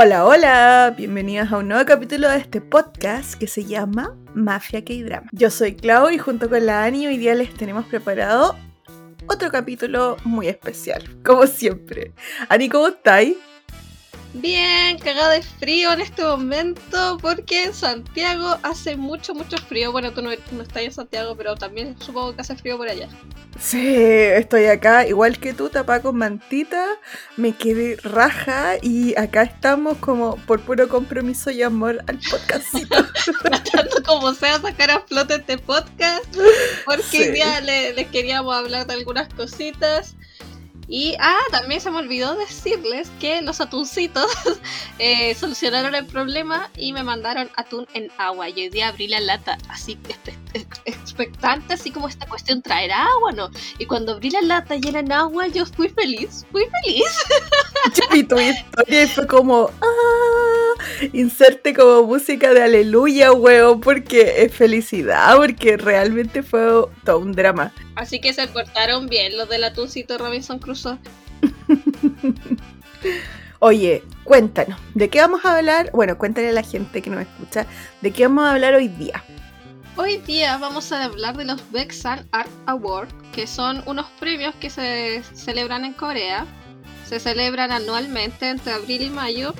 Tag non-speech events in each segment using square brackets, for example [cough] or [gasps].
Hola, hola, bienvenidas a un nuevo capítulo de este podcast que se llama Mafia K-Drama. Yo soy Clau y junto con la Ani hoy día les tenemos preparado otro capítulo muy especial, como siempre. Ani, ¿cómo estáis? Bien, cagada de frío en este momento porque en Santiago hace mucho, mucho frío. Bueno, tú no, estás en Santiago, pero también supongo que hace frío por allá. Sí, estoy acá, igual que tú, tapada con mantita, me quedé raja y acá estamos como por puro compromiso y amor al podcastito. [laughs] Tratando como sea sacar a flote este podcast, porque hoy día les queríamos hablar de algunas cositas. Y, ah, también se me olvidó decirles que los atuncitos [laughs] eh, solucionaron el problema y me mandaron atún en agua. Y hoy día abrí la lata, así expectante, así como esta cuestión, ¿traerá agua no? Y cuando abrí la lata y era agua, yo fui feliz, fui feliz. [laughs] y tu historia fue como, ah, inserte como música de aleluya, huevo, porque es felicidad, porque realmente fue todo un drama. Así que se cortaron bien los del atuncito Robinson Crusoe. [laughs] Oye, cuéntanos, ¿de qué vamos a hablar? Bueno, cuéntale a la gente que nos escucha, ¿de qué vamos a hablar hoy día? Hoy día vamos a hablar de los Baeksan Art Awards, que son unos premios que se celebran en Corea. Se celebran anualmente entre abril y mayo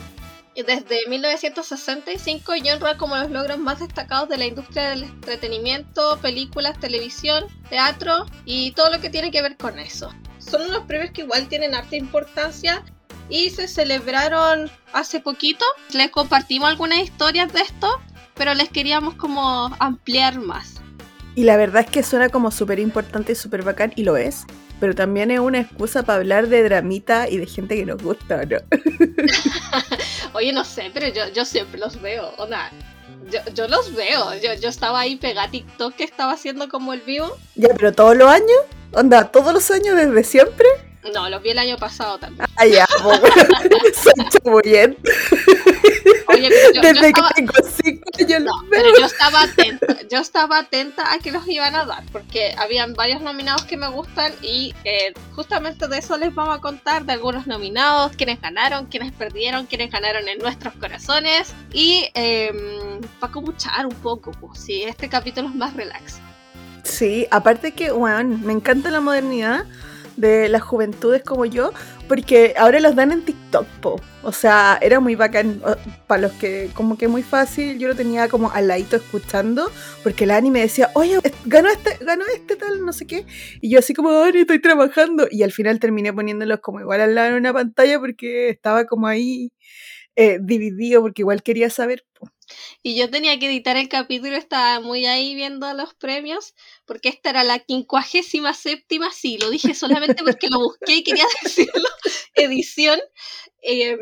desde 1965 y honra como los logros más destacados de la industria del entretenimiento, películas, televisión, teatro y todo lo que tiene que ver con eso. Son unos premios que igual tienen harta importancia y se celebraron hace poquito. Les compartimos algunas historias de esto, pero les queríamos como ampliar más. Y la verdad es que suena como súper importante y súper bacán, y lo es pero también es una excusa para hablar de dramita y de gente que nos gusta, ¿no? [laughs] Oye, no sé, pero yo, yo siempre los veo, o yo, yo los veo, yo, yo estaba ahí pegada TikTok que estaba haciendo como el vivo. Ya, pero todos los años, onda, todos los años desde siempre. No, los vi el año pasado también. Ah, ya, [laughs] soy bien. Oye, yo, Desde que tengo cinco años no, pero yo estaba atenta, yo estaba atenta a que los iban a dar, porque habían varios nominados que me gustan y eh, justamente de eso les vamos a contar, de algunos nominados, quienes ganaron, quienes perdieron, quienes ganaron en nuestros corazones y eh, para comuchar un poco, pues sí, este capítulo es más relax. Sí, aparte que, bueno, me encanta la modernidad de las juventudes como yo, porque ahora los dan en TikTok, po. O sea, era muy bacán para los que, como que muy fácil, yo lo tenía como al ladito escuchando, porque la Ani me decía, oye, ganó este, ganó este tal, no sé qué, y yo así como, Ani, estoy trabajando, y al final terminé poniéndolos como igual al lado en una pantalla porque estaba como ahí eh, dividido, porque igual quería saber. Y yo tenía que editar el capítulo, estaba muy ahí viendo los premios, porque esta era la quincuagésima séptima, sí, lo dije solamente porque lo busqué y quería [laughs] decirlo, edición. Em,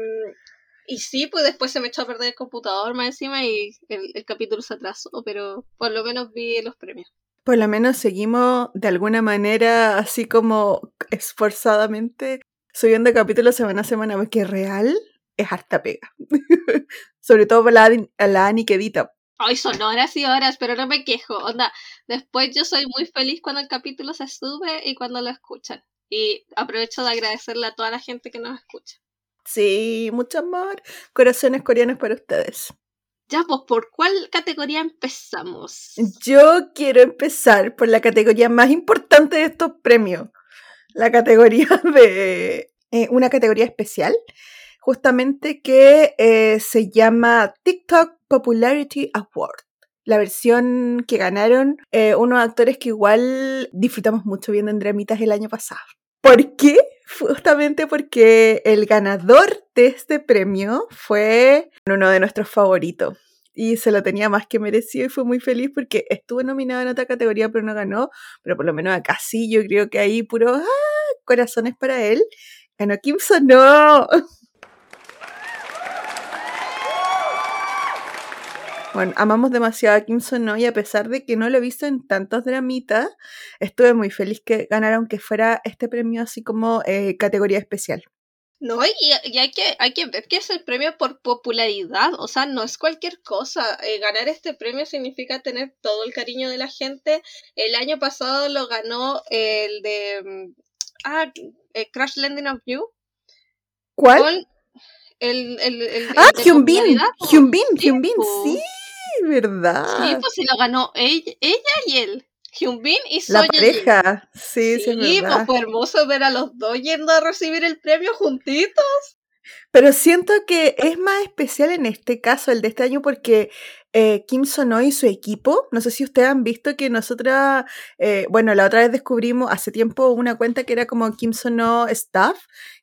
y sí, pues después se me echó a perder el computador más encima y el, capítulo se atrasó, pero por lo menos vi los premios. Por lo menos seguimos de alguna manera, así como esforzadamente, subiendo capítulos semana a semana, porque real es harta pega. [laughs] Sobre todo para la, la Ani que edita. Ay, son horas y horas, pero no me quejo. Onda, después yo soy muy feliz cuando el capítulo se sube y cuando lo escuchan. Y aprovecho de agradecerle a toda la gente que nos escucha. Sí, mucho amor. Corazones coreanos para ustedes. Ya, pues, ¿por cuál categoría empezamos? Yo quiero empezar por la categoría más importante de estos premios. La categoría [laughs] de... Eh, una categoría especial justamente que eh, se llama TikTok Popularity Award. La versión que ganaron eh, unos actores que igual disfrutamos mucho viendo en Dramitas el año pasado. ¿Por qué? Justamente porque el ganador de este premio fue uno de nuestros favoritos. Y se lo tenía más que merecido y fue muy feliz porque estuvo nominado en otra categoría pero no ganó. Pero por lo menos acá sí, yo creo que ahí puro ¡ah! corazones para él. Ganó Kim no. Bueno, amamos demasiado a Kim ¿no? y a pesar de que no lo he visto en tantos dramitas, estuve muy feliz que ganara aunque fuera este premio así como eh, categoría especial. No, y, hay, que, hay que ver que es el premio por popularidad, o sea, no es cualquier cosa. Eh, ganar este premio significa tener todo el cariño de la gente. El año pasado lo ganó el de mm, ah, eh, Crash Landing of You. ¿Cuál? El, el, el, ah, el de Hyun Bin, popularidad, po. Hyun Bin, Sí, Sí, verdad. Sí, pues se lo ganó ella, ella y él. Hyun Bin y La Soye pareja, sí, sí, es pues verdad. fue hermoso ver a los dos yendo a recibir el premio juntitos. Pero siento que es más especial en este caso, el de este año, porque eh, Kim Sono y su equipo, no sé si ustedes han visto que nosotras, eh, bueno, la otra vez descubrimos hace tiempo una cuenta que era como Kim Sono Staff,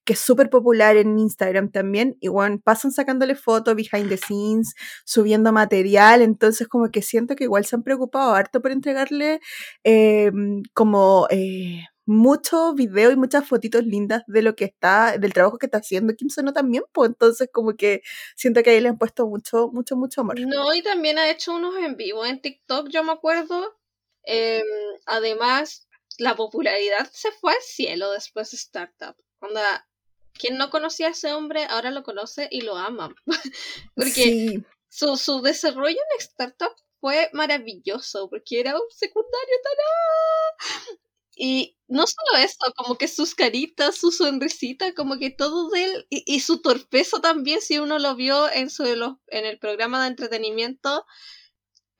que es súper popular en Instagram también, y pasan sacándole fotos behind the scenes, subiendo material, entonces como que siento que igual se han preocupado harto por entregarle eh, como... Eh, muchos videos y muchas fotitos lindas de lo que está, del trabajo que está haciendo Kim Sono también, pues entonces como que siento que ahí le han puesto mucho, mucho, mucho amor. No, y también ha hecho unos en vivo en TikTok, yo me acuerdo. Em, además, la popularidad se fue al cielo después de Startup. Onda, quien no conocía a ese hombre ahora lo conoce y lo ama. [laughs] Porque Sí, su, su desarrollo en Startup fue maravilloso, porque era un secundario tan... Y no solo eso, como que sus caritas, su sonrisita, como que todo de él, y, su torpeza también, si uno lo vio en, su, en el programa de entretenimiento,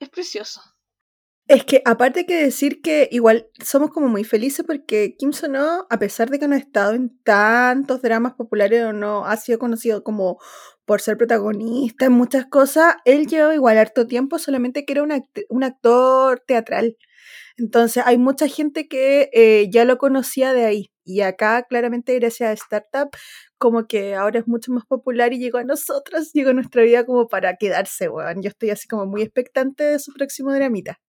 es precioso. Es que aparte que decir que igual somos como muy felices porque Kim Sono, a pesar de que no ha estado en tantos dramas populares o no ha sido conocido como por ser protagonista en muchas cosas, él lleva igual harto tiempo, solamente que era un, act- un actor teatral. Entonces hay mucha gente que eh, ya lo conocía de ahí. Y acá claramente gracias a Startup como que ahora es mucho más popular y llegó a nosotros, llegó a nuestra vida como para quedarse, weón. Yo estoy así como muy expectante de su próximo dramita.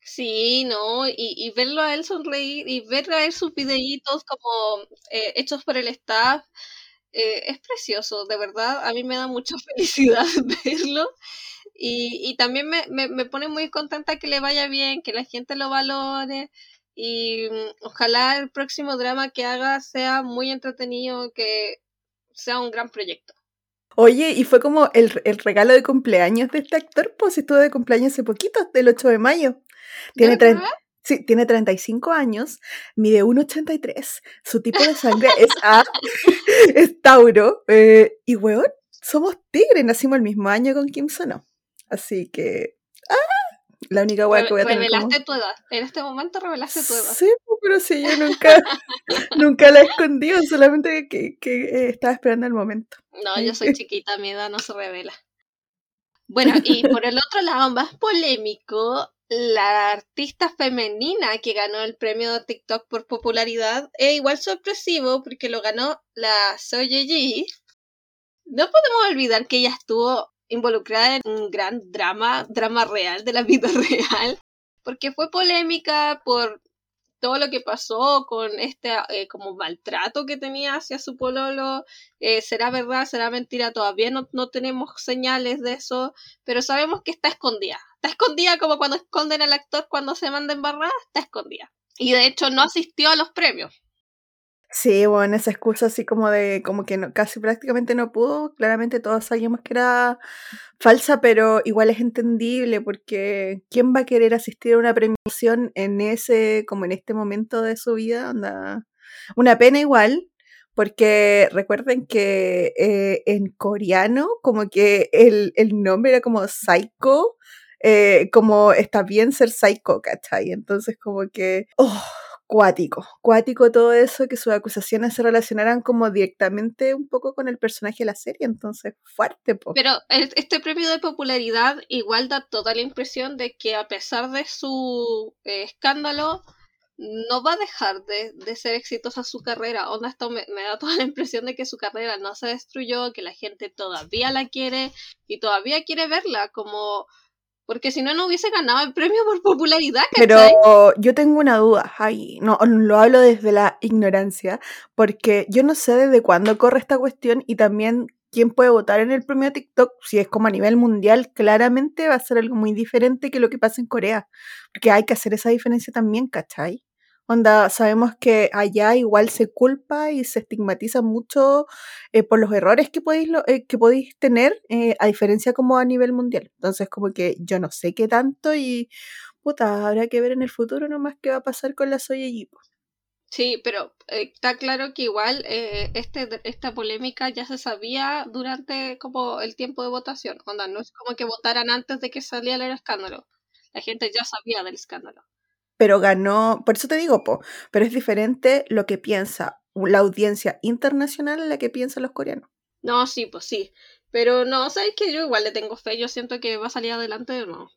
Sí, ¿no? Y, y verlo a él sonreír y ver a él sus videitos como eh, hechos por el staff, eh, es precioso, de verdad. A mí me da mucha [laughs] felicidad verlo. Y, y también me, me, me pone muy contenta que le vaya bien, que la gente lo valore. Y mm, ojalá el próximo drama que haga sea muy entretenido, que sea un gran proyecto. Oye, y fue como el, el regalo de cumpleaños de este actor, pues estuvo de cumpleaños hace poquito, el 8 de mayo. Tiene, ¿De tre- verdad? sí, tiene 35 años, mide 1,83, su tipo de sangre es A, [laughs] es Tauro, eh, y weón, somos tigres, nacimos el mismo año con Kim Sono. Así que, ¡ah! La única weá que voy a tener como... Revelaste tu edad. En este momento revelaste tu edad. Sí, pero sí, yo nunca, [laughs] nunca la he escondido, solamente que, que eh, estaba esperando el momento. No, yo soy [laughs] chiquita, mi edad no se revela. Bueno, y por el otro lado, más polémico, la artista femenina que ganó el premio de TikTok por popularidad es igual sorpresivo porque lo ganó la Soye Ji. No podemos olvidar que ella estuvo involucrada en un gran drama, drama real de la vida [laughs] real, porque fue polémica por todo lo que pasó con este eh, como maltrato que tenía hacia su pololo, eh, será verdad, será mentira, todavía no, no tenemos señales de eso, pero sabemos que está escondida. Está escondida como cuando esconden al actor cuando se manda embarrada, está escondida. Y de hecho no asistió a los premios. Sí, bueno, esa excusa así como de, como que no, casi prácticamente no pudo, claramente todos sabíamos que era falsa, pero igual es entendible porque ¿quién va a querer asistir a una premiación en ese, como en este momento de su vida? Onda, Una pena igual, porque recuerden que eh, en coreano como que el, el nombre era como Psycho, eh, como está bien ser psycho, ¿cachai? Entonces como que... Oh, cuático, cuático todo eso, que sus acusaciones se relacionaran como directamente un poco con el personaje de la serie, entonces fuerte, po. Pero este premio de popularidad igual da toda la impresión de que a pesar de su eh, escándalo, no va a dejar de, de ser exitosa su carrera. Onda, esto me, me da toda la impresión de que su carrera no se destruyó, que la gente todavía la quiere y todavía quiere verla, como... Porque si no, no hubiese ganado el premio por popularidad, Pero ¿cachai? yo tengo una duda, ay, no, lo hablo desde la ignorancia, porque yo no sé desde cuándo corre esta cuestión y también quién puede votar en el premio TikTok, si es como a nivel mundial, claramente va a ser algo muy diferente que lo que pasa en Corea, porque hay que hacer esa diferencia también, ¿cachai? Onda, sabemos que allá igual se culpa y se estigmatiza mucho eh, por los errores que podéis, lo- eh, que podéis tener, eh, a diferencia como a nivel mundial. Entonces, como que yo no sé qué tanto y puta, habrá que ver en el futuro nomás qué va a pasar con la Soya Yi, po. Sí, pero eh, está claro que igual este, esta polémica ya se sabía durante como el tiempo de votación. Onda, no es como que votaran antes de que saliera el escándalo. La gente ya sabía del escándalo. Pero ganó, por eso te digo, po, pero es diferente lo que piensa la audiencia internacional a la que piensan los coreanos. No, sí, pues sí. Pero no, sabes que yo igual le tengo fe, yo siento que va a salir adelante de nuevo.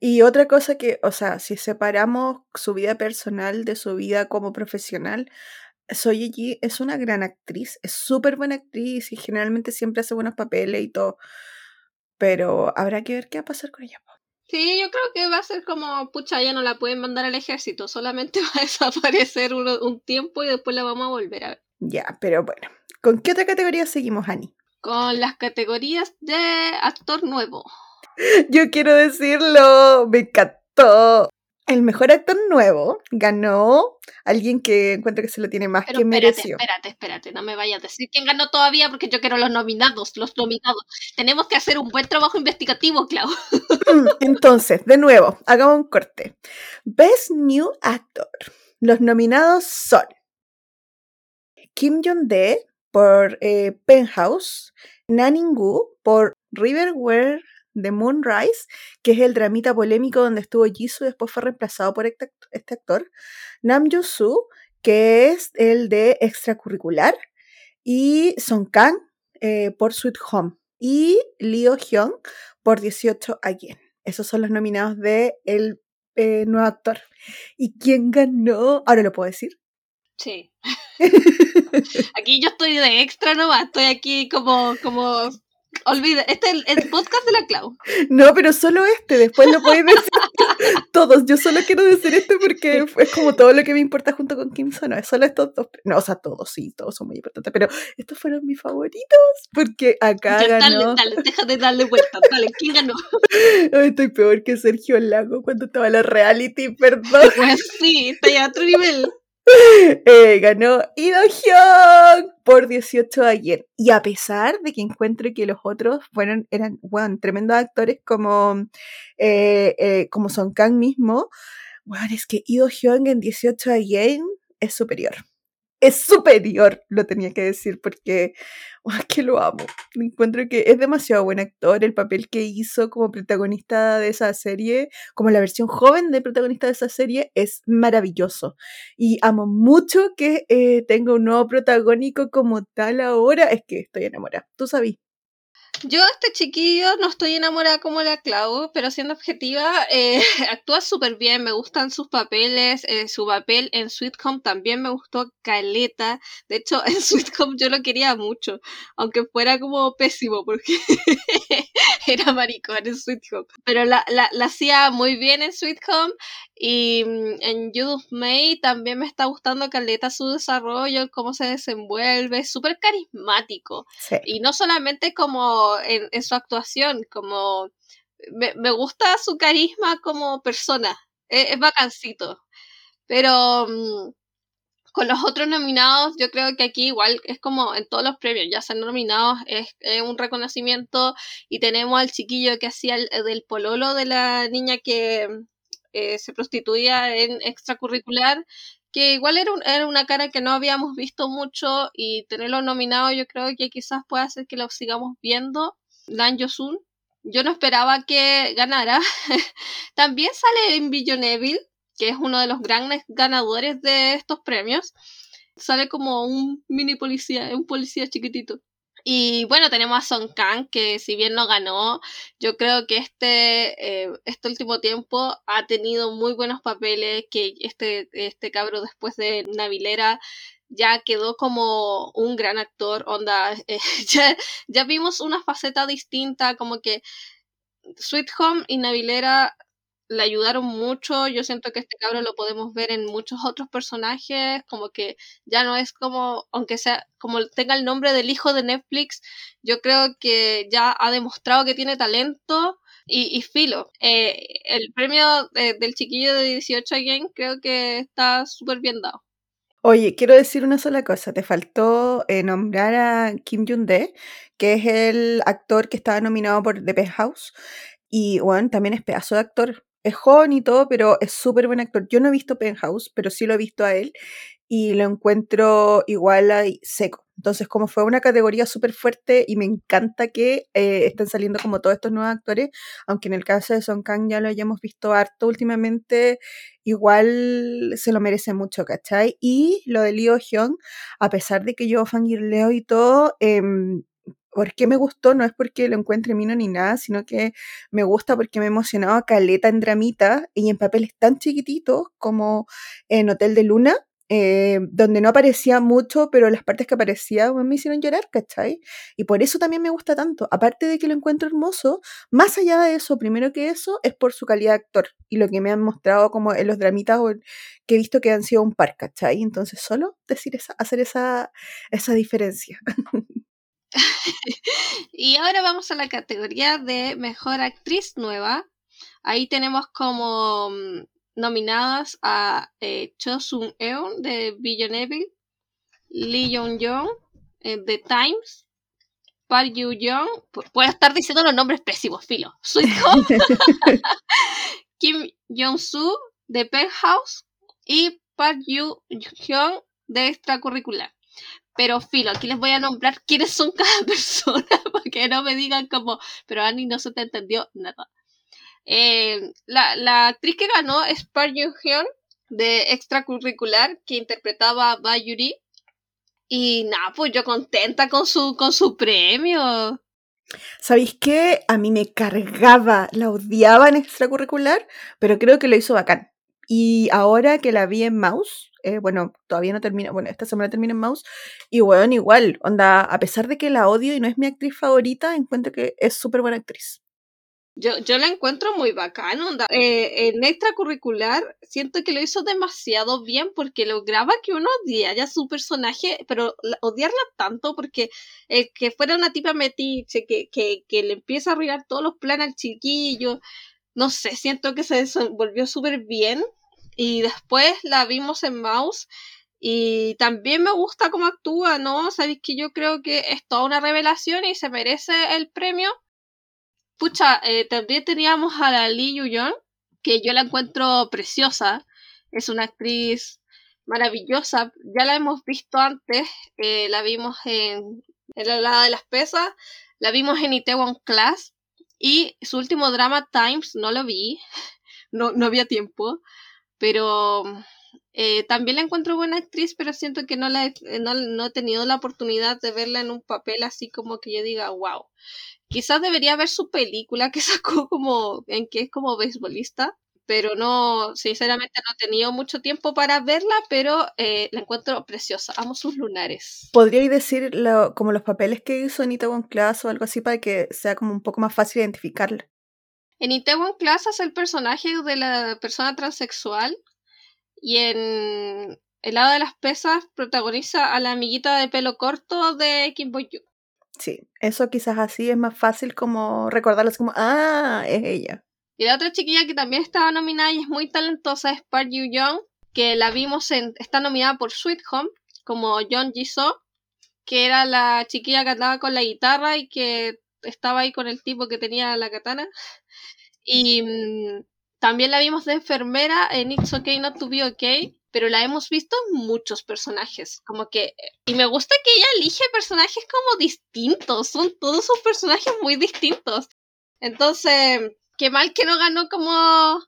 Y otra cosa que, o sea, si separamos su vida personal de su vida como profesional, Soyeji es una gran actriz, es súper buena actriz y generalmente siempre hace buenos papeles y todo. Pero habrá que ver qué va a pasar con ella. Sí, yo creo que va a ser como, pucha, ya no la pueden mandar al ejército, solamente [laughs] va a desaparecer un, un tiempo y después la vamos a volver a ver. Ya, pero bueno, ¿con qué otra categoría seguimos, Ani? Con las categorías de actor nuevo. [laughs] Yo quiero decirlo, me encantó. El mejor actor nuevo ganó alguien que encuentro que se lo tiene más que mereció. Espérate, espérate, no me vayas a decir quién ganó todavía porque yo quiero los nominados, los nominados. Tenemos que hacer un buen trabajo investigativo, Clau. Mm, entonces, de nuevo, hagamos un corte. Best New Actor. Los nominados son Kim Jong-de por eh, Penthouse, Naning Gu por Riverware de Moonrise, que es el dramita polémico donde estuvo Jisoo y después fue reemplazado por este, este actor. Nam Yoo-soo, que es el de extracurricular. Y Song Kang eh, por Sweet Home. Y Leo Hyun por 18 Again. Esos son los nominados de el eh, nuevo actor. ¿Y quién ganó? Ahora lo puedo decir. Sí. [laughs] aquí yo estoy de extra nomás, estoy aquí como, como Olvida, este es el, podcast de la Clau. No, pero solo este, después lo puedes decir [laughs] todos. Yo solo quiero decir este porque es como todo lo que me importa junto con Kim No, es solo estos dos. No, o sea, todos, sí, todos son muy importantes, pero estos fueron mis favoritos porque acá ganó. Dale, dale, deja de darle vuelta, dale, ¿quién ganó? [laughs] estoy peor que Sergio Lago cuando estaba en la reality, perdón. Pues sí, está ya a otro nivel. [laughs] Eh, ganó Ido Hyun por 18 ayer. Y a pesar de que encuentro que los otros fueron, eran bueno, tremendos actores como, eh, eh, como Son Kang mismo, bueno, es que Ido Hyun en 18 ayer es superior es superior, lo tenía que decir, porque [laughs] es que lo amo. Encuentro que es demasiado buen actor. El papel que hizo como protagonista de esa serie, como la versión joven de protagonista de esa serie, es maravilloso. Y amo mucho que eh, tenga un nuevo protagónico como tal ahora. Es que estoy enamorada. ¿Tú sabes? Yo, este chiquillo, no estoy enamorada como la Clau, pero siendo objetiva, eh, [laughs] actúa súper bien, me gustan sus papeles, eh, su papel en Sweet Home también me gustó caleta, de hecho [laughs] en Sweet Home yo lo quería mucho, aunque fuera como pésimo, porque [laughs] era maricón en Sweet Home, pero la, la, la hacía muy bien en Sweet Home y mm, en Judith May también me está gustando caleta su desarrollo, cómo se desenvuelve, súper carismático. Y no solamente como en, su actuación, como me, gusta su carisma como persona, e, es, bacancito. Pero mm, con los otros nominados, yo creo que aquí igual es como en todos los premios, ya ser nominados es, un reconocimiento y tenemos al chiquillo que hacía el, del pololo de la niña que eh, se prostituía en extracurricular, que igual era, era, una cara que no habíamos visto mucho y tenerlo nominado yo creo que quizás puede hacer que lo sigamos viendo. Dan Yosun, yo no esperaba que ganara. [laughs] También sale en Evil, que es uno de los grandes ganadores de estos premios. Sale como un mini policía, un policía chiquitito. Y bueno, tenemos a Song Kang, que si bien no ganó, yo creo que este, eh, este último tiempo ha tenido muy buenos papeles, que este, este cabro después de Navilera ya quedó como un gran actor, onda, [laughs] eh, ya, ya vimos una faceta distinta, como que Sweet Home y Navilera le ayudaron mucho. Yo siento que este cabro lo podemos ver en muchos otros personajes, como que ya no es como, aunque sea, como tenga el nombre del hijo de Netflix, yo creo que ya ha demostrado que tiene talento. Y, filo, eh, el premio del chiquillo de 18 again creo que está súper bien dado. Oye, quiero decir una sola cosa. Te faltó eh, nombrar a Kim Jung-de, que es el actor que estaba nominado por The Penthouse. Y bueno, también es pedazo de actor es joven y todo, pero es súper buen actor. Yo no he visto Penthouse, pero sí lo he visto a él. y lo encuentro igual a seco. Entonces, como fue una categoría súper fuerte y me encanta que eh, estén saliendo como todos estos nuevos actores, aunque en el caso de Song Kang ya lo hayamos visto harto últimamente, igual se lo merece mucho, ¿cachai? Y lo de Leo Hyun, a pesar de que yo fangirleo y todo, eh, ¿por qué me gustó? No es porque lo encuentre mino ni nada, sino que me gusta porque me emocionaba caleta en dramita y en papeles tan chiquititos como en Hotel de Luna, eh, donde no aparecía mucho, pero las partes que aparecía me hicieron llorar, ¿cachai? Y por eso también me gusta tanto. Aparte de que lo encuentro hermoso, más allá de eso, primero que eso, es por su calidad de actor y lo que me han mostrado como en los dramitas que he visto que han sido un par, ¿cachai? Entonces, solo decir esa, hacer esa, esa diferencia. [laughs] [laughs] y ahora vamos a la categoría de mejor actriz nueva. Ahí tenemos como mm, nominadas a eh, Cho Sung Eun de Billion Evil, Lee Young Young de Times, Park Yu Young, puedo estar diciendo los nombres pésimos, filo, Sweet Home, [laughs] [laughs] Kim Jong Soo de Penthouse y Park Yu Hyun de Extracurricular. Pero filo, aquí les voy a nombrar quiénes son cada [laughs] persona, porque no me digan como, pero Annie no se te entendió nada. Eh, la, actriz que ganó es Park Hyun de extracurricular que interpretaba a Bayuri. Y nada, pues yo contenta con su, con su premio. ¿Sabéis qué? A mí me cargaba, la odiaba en extracurricular, pero creo que lo hizo bacán. Y ahora que la vi en Mouse, eh, bueno, todavía no termina, bueno, esta semana termina en Mouse, y bueno, igual, onda, a pesar de que la odio y no es mi actriz favorita, encuentro que es súper buena actriz. Yo, yo la encuentro muy bacana, onda. Eh, en extracurricular siento que lo hizo demasiado bien porque lograba que uno odiara su personaje, pero odiarla tanto porque que fuera una tipa metiche, que, que, que le empieza a arruinar todos los planes al chiquillo, no sé, siento que se desenvolvió súper bien y después la vimos en Mouse y también me gusta cómo actúa, ¿no? Sabéis que yo creo que es toda una revelación y se merece el premio. Pucha, eh, también teníamos a la Lee Yu-yeon, que yo la encuentro preciosa. Es una actriz maravillosa. Ya la hemos visto antes. Eh, la vimos en, en La Lada de las Pesas. La vimos en Itaewon Class. Y su último drama, Times, no lo vi. [laughs] No, no había tiempo pero eh, también la encuentro buena actriz, pero siento que no, la he, eh, no, he tenido la oportunidad de verla en un papel así como que yo diga, wow. Quizás debería ver su película que [laughs] sacó como en que es como beisbolista, pero no, sinceramente no he tenido mucho tiempo para verla, pero eh, la encuentro preciosa. Amo sus lunares. ¿Podríais decir como los papeles que hizo en Itaewon Class o algo así para que sea como un poco más fácil identificarla? En Itaewon Class es el personaje de la persona transexual y en El lado de las pesas protagoniza a la amiguita de pelo corto de Kim Bo Young. Sí, eso quizás así es más fácil como recordarlo, como, ah, es ella. Y la otra chiquilla que también estaba nominada y es muy talentosa es Park Yu Young, que la vimos en, está nominada por Sweet Home, como John Jisoo, que era la chiquilla que andaba con la guitarra y que estaba ahí con el tipo que tenía la katana. Y mm, también la vimos de enfermera en It's Okay Not to Be Okay, pero la hemos visto en muchos personajes. Como que. Y me gusta que ella elige personajes como distintos. Son todos sus personajes muy distintos. Entonces, qué mal que no ganó como.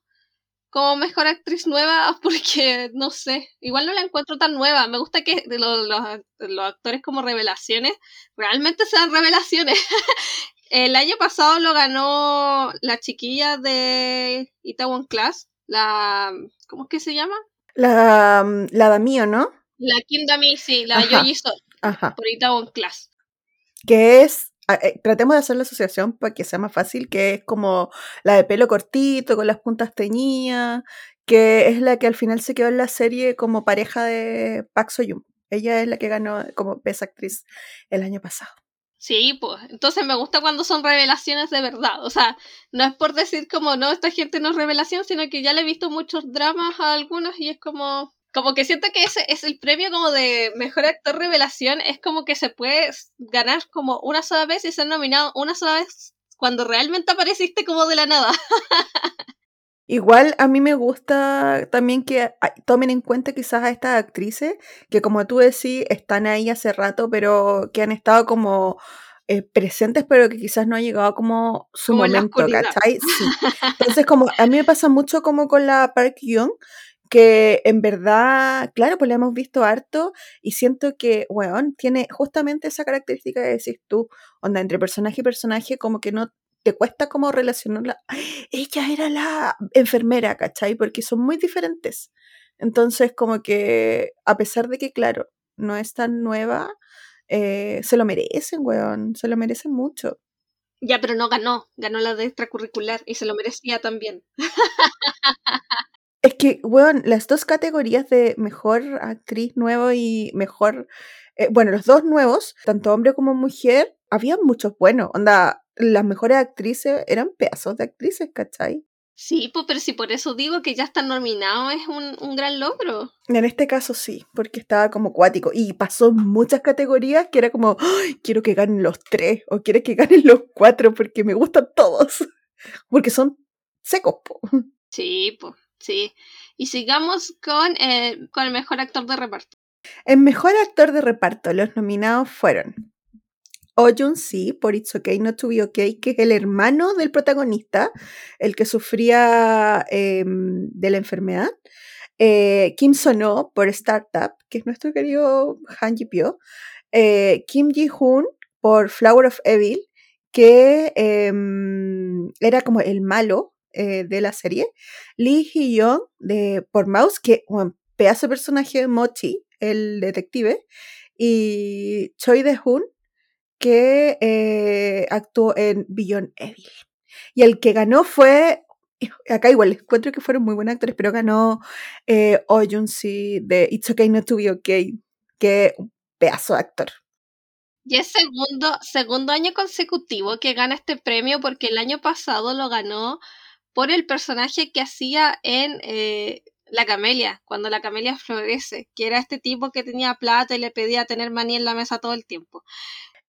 Como mejor actriz nueva, [laughs] porque no sé, igual no la encuentro tan nueva. Me gusta que los, los actores como revelaciones realmente sean revelaciones. [laughs] El año pasado lo ganó la chiquilla de Itaewon Class, la... ¿Cómo es que se llama? La, la Damio, ¿no? La Kim Dami, sí, la Yoji Ajá. por Itaewon Class. Que es tratemos de hacer la asociación para que sea más fácil, que es como la de pelo cortito, con las puntas teñidas, que es la que al final se quedó en la serie como pareja de Park Soyum. Ella es la que ganó como Best Actriz el año pasado. Sí, pues, entonces me gusta cuando son revelaciones de verdad. O sea, no es por decir como, no, esta gente no es revelación, sino que ya le he visto muchos dramas a algunos y es como, como que siento que ese es el premio como de mejor actor revelación, es como que se puede ganar como una sola vez y ser nominado una sola vez cuando realmente apareciste como de la nada. [laughs] Igual a mí me gusta también que tomen en cuenta quizás a estas actrices que como tú decís están ahí hace rato pero que han estado como eh, presentes pero que quizás no ha llegado como su momento, ¿cachai? Sí. [laughs] Entonces como a mí me pasa mucho como con la Park Young que en verdad, claro, pues la hemos visto harto y siento que, weón, tiene justamente esa característica de decir tú, onda, entre personaje y personaje, como que no te cuesta como relacionarla. [gasps] Ella era la enfermera, ¿cachai? Porque son muy diferentes. Entonces, como que, a pesar de que, claro, no es tan nueva, eh, se lo merecen, weón, se lo merecen mucho. Ya, pero no ganó, ganó la de extracurricular y se lo merecía también. [laughs] Es que, weón, las dos categorías de mejor actriz nuevo y mejor, eh, bueno, los dos nuevos, tanto hombre como mujer, había muchos buenos. Onda, las mejores actrices eran pedazos de actrices, ¿cachai? Sí, pues, pero si por eso digo que ya están nominados es un, un, gran logro. En este caso sí, porque estaba como cuático y pasó muchas categorías que era como, quiero que ganen los tres o quiero que ganen los cuatro porque me gustan todos, [laughs] porque son secos. Po. Sí, pues. Sí. Y sigamos con, eh, con el mejor actor de reparto. El mejor actor de reparto, los nominados fueron Oh Jun-si por It's Okay Not to Be Okay, que es el hermano del protagonista, el que sufría em, de la enfermedad. Eh, Kim Sono por Startup, que es nuestro querido Han Ji Pyo. Eh, Kim Ji-hoon por Flower of Evil, que em, era como el malo eh, de la serie. Lee Hee-young de, por Mouse, que un pedazo de personaje de Mochi, el detective. Y Choi De-hoon, que eh, actuó en Beyond Evil. Y el que ganó fue acá igual encuentro que fueron muy buenos actores, pero ganó eh, Oh si de It's Okay Not to Be Okay, que un pedazo de actor. Y es segundo, segundo año consecutivo que gana este premio porque el año pasado lo ganó por el personaje que hacía en eh, La Camelia, cuando La Camelia [laughs] florece, que era este tipo que tenía plata y le pedía tener maní en la mesa todo el tiempo.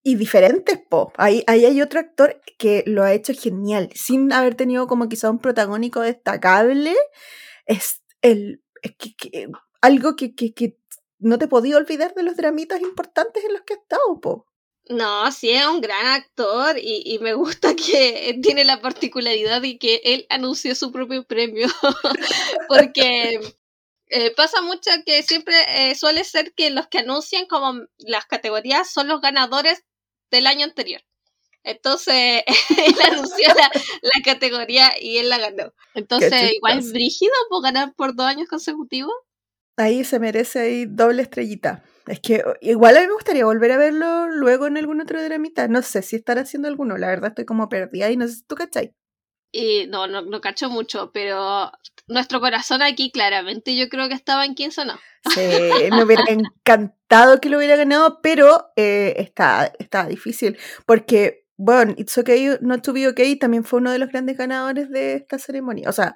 Y diferentes, po. Ahí, ahí hay otro actor que lo ha hecho genial, sin haber tenido como quizá un protagónico destacable. Es el algo que, que, que, no te podía olvidar de los dramitas importantes en los que ha estado, po. No, sí es un gran actor y, me gusta que [laughs] tiene la particularidad de que él anunció su propio premio, [laughs] porque eh, pasa mucho que siempre eh, suele ser que los que anuncian como las categorías son los ganadores del año anterior. Entonces, [laughs] él anunció la, categoría y él la ganó. Entonces, igual es brígido por ganar por dos años consecutivos. Ahí se merece ahí doble estrellita. Es que igual a mí me gustaría volver a verlo luego en algún otro dramita. No sé si estará haciendo alguno. La verdad estoy como perdida y no sé si tú cachai. Y no, no, no cacho mucho, pero nuestro corazón aquí claramente yo creo que estaba en quién sonó. Sí, [laughs] me hubiera encantado que lo hubiera ganado, pero eh, está, está difícil. Porque, bueno, It's Okay Not To Be Okay también fue uno de los grandes ganadores de esta ceremonia. O sea,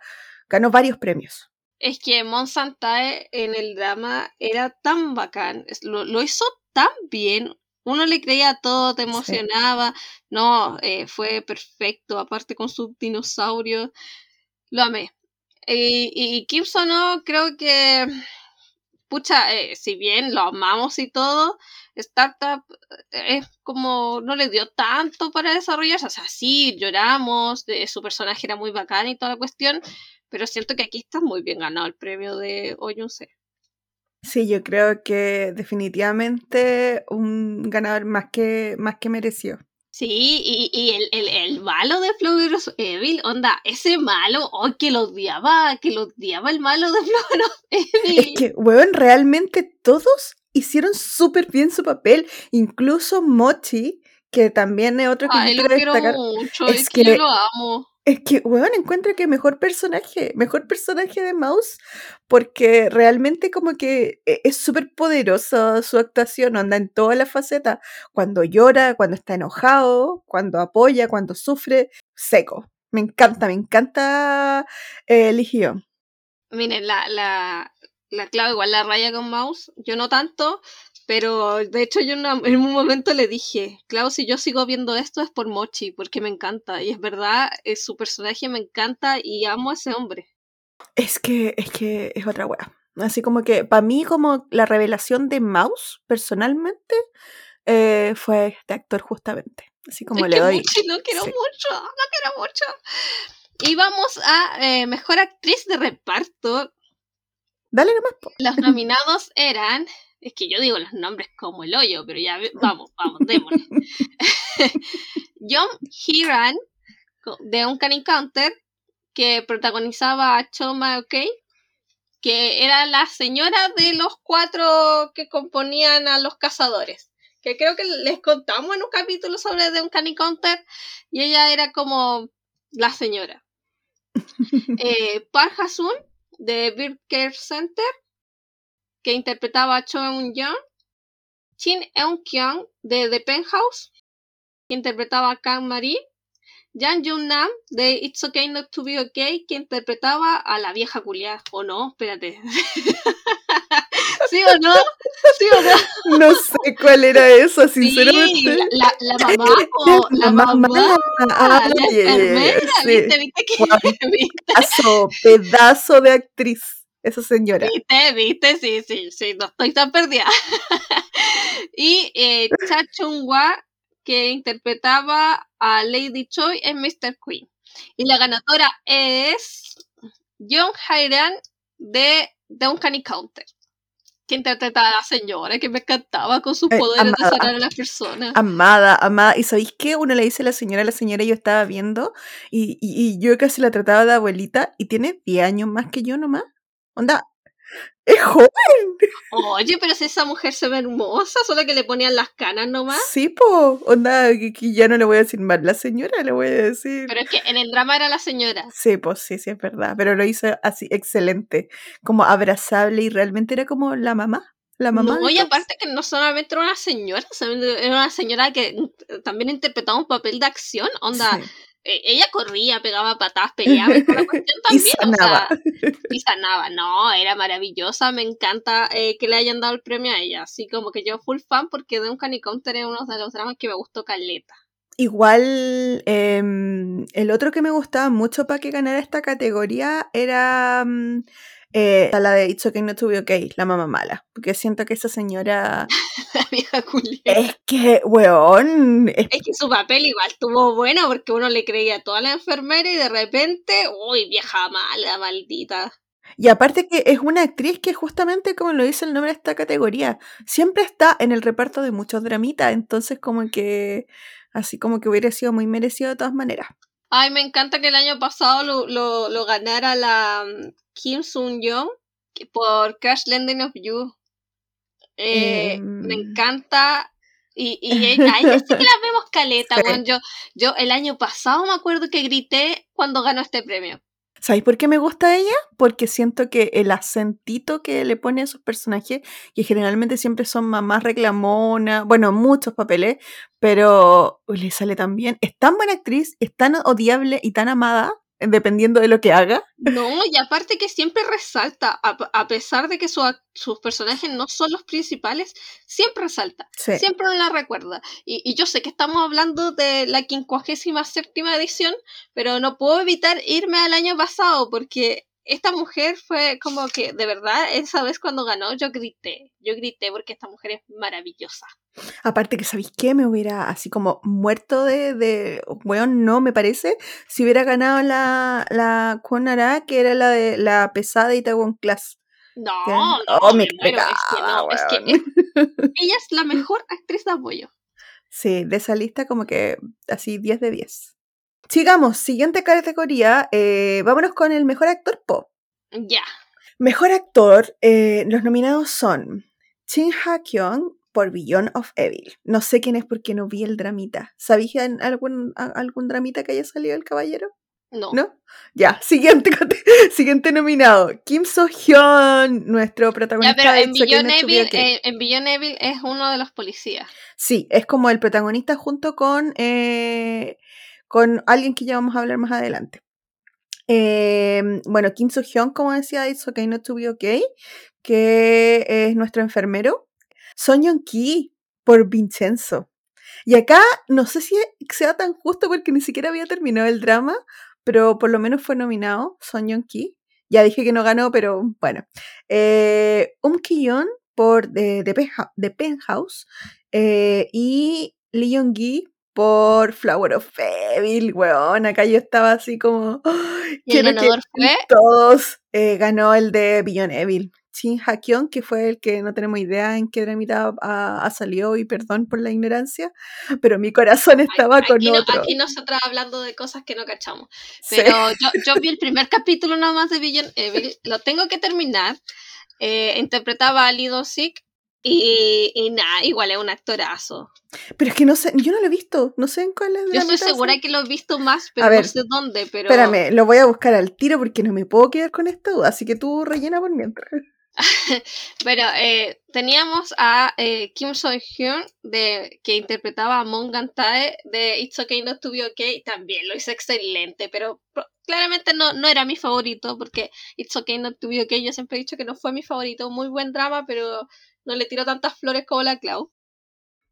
ganó varios premios es que Monsantae en el drama era tan bacán, lo, hizo tan bien, uno le creía todo, te emocionaba, no, eh, fue perfecto, aparte con su dinosaurio, lo amé. Y, y Kim creo que, pucha, eh, si bien lo amamos y todo, Startup eh, es como no le dio tanto para desarrollarse, o sea, sí, lloramos, de, su personaje era muy bacán y toda la cuestión, pero siento que aquí está muy bien ganado el premio de Oyunse. Sí, yo creo que definitivamente un ganador más que, más que mereció. Sí, y, y el, el, el, malo de Flowers Evil, onda, ese malo, oh, que lo odiaba, que lo odiaba el malo de [laughs] Flowers Evil. Es que, weón, realmente todos hicieron súper bien su papel, incluso Mochi, que también es otro que Ay, lo quiero mucho, es, que, yo lo amo. Es que, weón, encuentro que mejor personaje, mejor personaje de Mouse, porque realmente como que e, es súper poderoso su actuación, anda en todas las facetas, cuando llora, cuando está enojado, cuando apoya, cuando sufre, seco. Me encanta, me encanta eh, Miren, la, la, la clave igual la raya con Mouse, yo no tanto, Pero de hecho yo en un momento le dije, Clau, si yo sigo viendo esto es por Mochi, porque me encanta. Y es verdad, es, su personaje me encanta y amo a ese hombre. Es que, es que es otra wea. Así como que para mí como la revelación de Mouse, personalmente, eh, fue este actor justamente. Así como le doy. lo quiero mucho, lo quiero mucho. Y vamos a eh, Mejor Actriz de Reparto. Dale nomás. Los [laughs] nominados eran es que yo digo los nombres como el hoyo, pero ya [laughs] vamos, vamos, démosle. [laughs] John Hiran, de Uncanny Counter, que protagonizaba a Choma OK, que era la señora de los cuatro que componían a los cazadores. Que creo que les contamos en un capítulo sobre The Uncanny Counter, y ella era como la señora. [laughs] eh, Park Hasun, de Bird Care Center, que interpretaba a Cho Eun-young, Shin Eun-kyung de The Penthouse, que interpretaba a Kang Marie, Jan Jung-nam de It's Okay Not to Be Okay, que interpretaba a la vieja culiada. ¿O no? Espérate. [laughs] ¿Sí o no? ¿Sí o no? No sé cuál era eso, sinceramente. la, la, mamá [laughs] o la, mamá. Ah, la enfermera, ¿viste? ¿Viste que? [laughs] Pedazo, pedazo de actriz esa señora. Viste, viste, sí, sí, sí, no estoy tan perdida. [laughs] y eh, Cha Chung-hwa, que interpretaba a Lady Choi en Mr. Queen. Y la ganadora es Jung Hairan de The Uncanny Counter. Que interpretaba a la señora, que me encantaba con sus eh, poderes de sanar a las personas. Amada, amada. ¿Y sabéis qué? Uno le dice a la señora, la señora yo estaba viendo, y, y, y yo casi la trataba de abuelita, y tiene 10 años más que yo nomás. Onda, es joven. Oye, pero si esa mujer se ve hermosa, solo que le ponían las canas nomás. Sí, po, onda, que, ya no le voy a decir más la señora, le voy a decir. Pero es que en el drama era la señora. Sí, pues sí, sí, es verdad. Pero lo hizo así, excelente. Como abrazable y realmente era como la mamá. La mamá. No, y aparte que no solamente era una señora, era una señora que también interpretaba un papel de acción, onda. E, ella corría, pegaba patadas, peleaba y la cuestión [laughs] también. y sanaba. y sanaba. No, era maravillosa. Me encanta eh, que le hayan dado el premio a ella. Así como que yo full fan porque de un Counter es uno de los dramas que me gustó caleta. Igual, em, el otro que me gustaba mucho para que ganara esta categoría era mm, eh, la de It's Okay Not To Be Okay, la mamá mala. Porque siento que esa señora. [laughs] la vieja Julia. Es que, weón. Es... que su papel igual estuvo bueno porque uno le creía a toda la enfermera y de repente, uy, vieja mala, maldita. Y aparte que es una actriz que justamente como lo dice el nombre de esta categoría, siempre está en el reparto de muchos dramitas, entonces como que así como que hubiera sido muy merecido de todas maneras. Ay, me encanta que el año pasado lo, lo, lo ganara la Kim Sun Young por Crash Landing of You. Eh, Me em. encanta. Y, y [laughs] ella, sí que la vemos caleta, Yo, yo el año pasado me acuerdo que grité cuando ganó este premio. ¿Sabéis por qué me gusta ella? Porque siento que el acentito que le pone a sus personajes, que generalmente siempre son mamás reclamona, bueno, muchos papeles, pero le sale tan bien. Es tan buena actriz, es tan odiable y tan amada, dependiendo de lo que haga. No, y aparte que siempre resalta, a, pesar de que sus personajes no son los principales, siempre resalta, siempre la recuerda. Y, yo sé que estamos hablando de la 57 séptima edición, pero no puedo evitar irme al año pasado porque esta mujer fue como que, de verdad, esa vez cuando ganó, yo grité, yo grité porque esta mujer es maravillosa. Aparte que, ¿sabéis qué? Me hubiera así como muerto de, de weón, no me parece, si hubiera ganado la, la Conara, que era la de la pesada y Taiwan Class. No, no, oh, me es que no, es que [laughs] ella es la mejor actriz de apoyo. Sí, de esa lista como que así 10 de 10. Sigamos, siguiente categoría. Eh, vámonos con el mejor actor pop. Ya. Mejor actor, eh, los nominados son Shin Ha-kyung por Beyond of Evil. No sé quién es porque no vi el dramita. ¿Sabéis algún, algún dramita que haya salido el caballero? No. ¿No? Ya, [laughs] siguiente, siguiente nominado. Kim So-hyun, nuestro protagonista. Ya, pero en Beyond, Evil, eh, en Beyond Evil es uno de los policías. Sí, es como el protagonista junto con con alguien que ya vamos a hablar más adelante. Em, bueno, Kim So Hyun, como decía, It's Okay Not to Be Okay, que es nuestro enfermero. Son Yong Ki por Vincenzo. Y acá no sé si sea tan justo porque ni siquiera había terminado el drama, pero por lo menos fue nominado Son Yong Ki. Ya dije que no ganó, pero bueno. Eh, um Ki-yeon por The, Penthouse eh, y Lee Young-gi por Flower of Evil, weón. Acá yo estaba así como. ¿Y el ganador fue? Todos eh, ganó el de Beyond Evil. Shin Ha-kyung, que fue el que no tenemos idea en qué dramita ha, salido, y perdón por la ignorancia, pero mi corazón estaba con otro. Aquí nosotros hablando de cosas que no cachamos. Pero yo, [laughs] yo, vi el primer capítulo nada más de Beyond Evil, lo tengo que terminar. Eh, interpretaba a Lido Sick y, y nada, igual es un actorazo. Pero es que no sé, yo no lo he visto, no sé en cuál es. Yo estoy segura que lo he visto más, pero no sé dónde. Pero... Espérame, lo voy a buscar al tiro porque no me puedo quedar con esta duda, así que tú rellena por mientras. [laughs] pero eh, teníamos a eh, Kim So-hyun, de, que interpretaba a Mon Gantae de It's Okay Not To Be Okay, también lo hizo excelente, pero claramente no, no era mi favorito, porque It's Okay Not To Be Okay, yo siempre he dicho que no fue mi favorito, muy buen drama, pero no le tiro tantas flores como la Clau.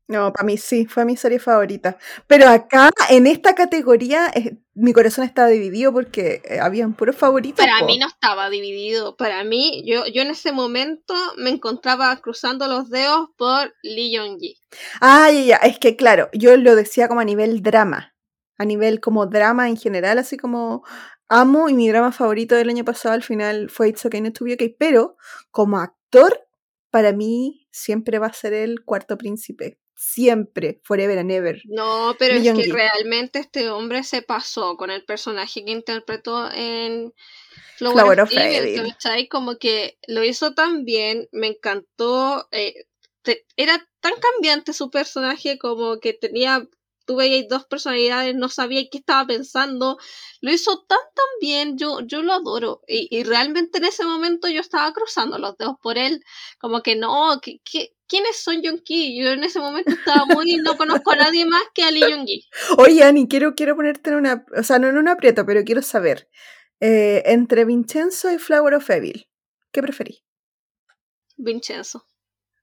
No, para mí sí, fue mi serie favorita. Pero acá, en esta categoría, eh, mi corazón estaba dividido porque eh, habían puros favoritos. Para mí no estaba dividido. Para mí, yo, yo en ese momento me encontraba cruzando los dedos por Lee Jong-gi. Ah, ya, ya, es que claro, yo lo decía como a nivel drama. A nivel como drama en general, así como amo y mi drama favorito del año pasado al final fue It's Okay No Be Okay. Pero como actor, para mí siempre va a ser el cuarto príncipe. Siempre, forever and ever. No, pero es que realmente este hombre se pasó con el personaje que interpretó en Flower, of, Evil. Como que lo hizo tan bien, me encantó. Eh, era tan cambiante su personaje como que tenía tú veías dos personalidades, no sabía qué estaba pensando, lo hizo tan tan bien, yo, yo lo adoro. Y, realmente en ese momento yo estaba cruzando los dedos por él, como que no, ¿qué, quiénes son Ki? Yo en ese momento estaba muy, no conozco a nadie más que a Lee Jong-ki. Oye, Ani, quiero, quiero ponerte en una, o sea, no en un aprieto, pero quiero saber, eh, entre Vincenzo y Flower of Evil, ¿qué preferís? Vincenzo.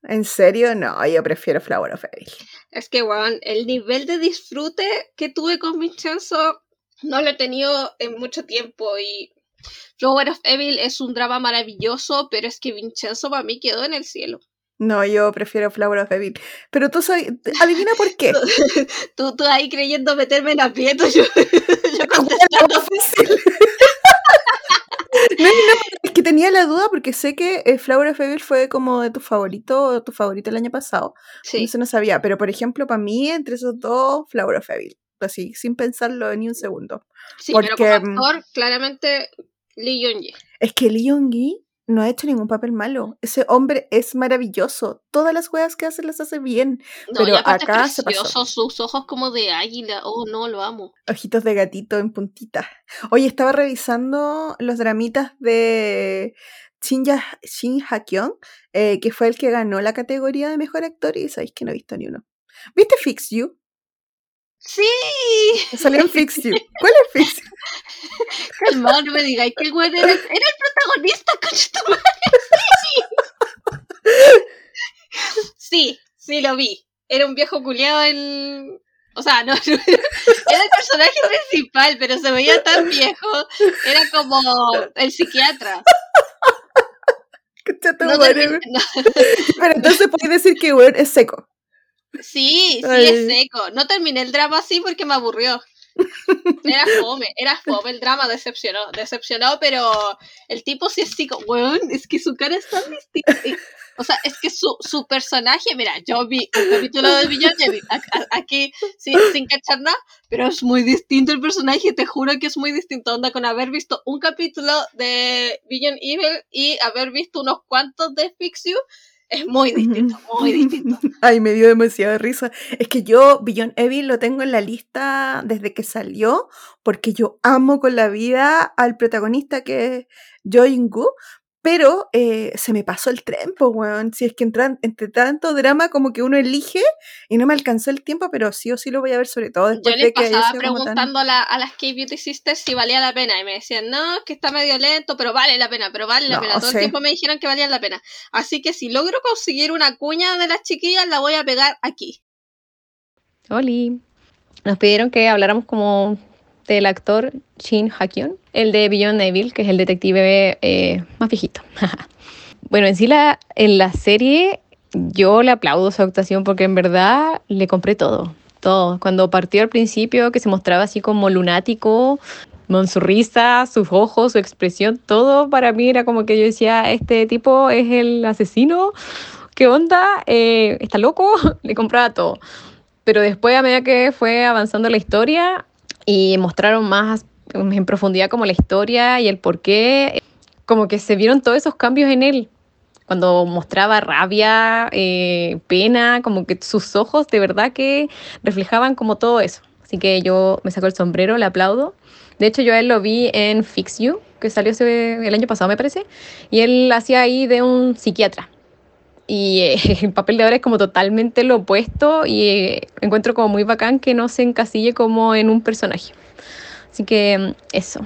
¿En serio? No, yo prefiero Flower of Evil. Es que, bueno, el nivel de disfrute que tuve con Vincenzo no lo he tenido en mucho tiempo y Flower of Evil es un drama maravilloso, pero es que Vincenzo para mí quedó en el cielo. No, yo prefiero Flower of Evil. Pero tú sabes, adivina por qué. [laughs] tú, tú ahí creyendo meterme en aprieto, yo, [laughs] yo contestando. [laughs] No, no, es que tenía la duda porque sé que eh, Flower of Evil fue como de tu favorito o tu favorito el año pasado. Sí. Eso no sabía, pero por ejemplo, para mí, entre esos dos, Flower of Evil. Así, sin pensarlo ni un segundo. Sí, pero como actor, claramente Lee Young-gi. Es que Lee Young-gi no ha hecho ningún papel malo. Ese hombre es maravilloso. Todas las juegas que hace las hace bien. pero acá se pasó. sus ojos como de águila. Oh, no, lo amo. Ojitos de gatito en puntita. Oye, estaba revisando los dramitas de Shin, Shin Ha-kyung, eh, que fue el que ganó la categoría de mejor actor y sabéis que no he visto ni uno. ¿Viste Fix You? ¡Sí! Salió en Fix You. ¿Cuál es Fix You? [laughs] Calma, no me digáis que el güey era, el protagonista, coño Sí, sí lo vi. Era un viejo culiado en. O sea, no, [laughs] era el personaje principal, pero se veía tan viejo. Era como el psiquiatra. No, Pero entonces puedes decir que güey es seco. Sí, sí, es seco. No terminé el drama así porque me aburrió. Era fome, era fome, el drama decepcionó, decepcionó, pero el tipo sí es psico, weón, es que su cara es tan distinta. O sea, es que su, su personaje, mira, yo vi el capítulo de Villon aquí sin, sin cachar nada, pero es muy distinto el personaje, te juro que es muy distinto. Onda con haber visto un capítulo de Villain Evil y haber visto unos cuantos de Fix You, es muy distinto, muy distinto. [laughs] Ay, me dio demasiada risa. Es que yo Beyond Evil lo tengo en la lista desde que salió, porque yo amo con la vida al protagonista que es Jo In-gu, pero eh, se me pasó el tiempo, weón. Si es que entran, entre tanto drama como que uno elige y no me alcanzó el tiempo, pero sí o sí lo voy a ver sobre todo después Yo les de que pasaba tan- preguntando a, la- a las K-Beauty Sisters si valía la pena y me decían, no, que está medio lento, pero vale la pena, pero vale la No, pena. Todo el tiempo me dijeron que valía la pena. Así que si logro conseguir una cuña de las chiquillas, la voy a pegar aquí. Oli. Nos pidieron que habláramos como del actor Shin Ha-kyun, el de Beyond Evil, que es el detective eh, más viejito. [laughs] bueno, en sí la, en la serie yo le aplaudo su actuación porque en verdad le compré todo, todo. Cuando partió al principio, que se mostraba así como lunático, con su risa, sus ojos, su expresión, todo para mí era como que yo decía, este tipo es el asesino, ¿qué onda? Eh, ¿Está loco? [laughs] Le compraba todo. Pero después, a medida que fue avanzando la historia y mostraron más en profundidad como la historia y el por qué, como que se vieron todos esos cambios en él. Cuando mostraba rabia, eh, pena, como que sus ojos de verdad que reflejaban como todo eso. Así que yo me saco el sombrero, le aplaudo. De hecho, yo a él lo vi en Fix You, que salió el año pasado, me parece, y él hacía ahí de un psiquiatra. Y eh, [laughs] el papel de ahora es como totalmente lo opuesto y eh, encuentro como muy bacán que no se encasille como en un personaje. Así que mm, eso.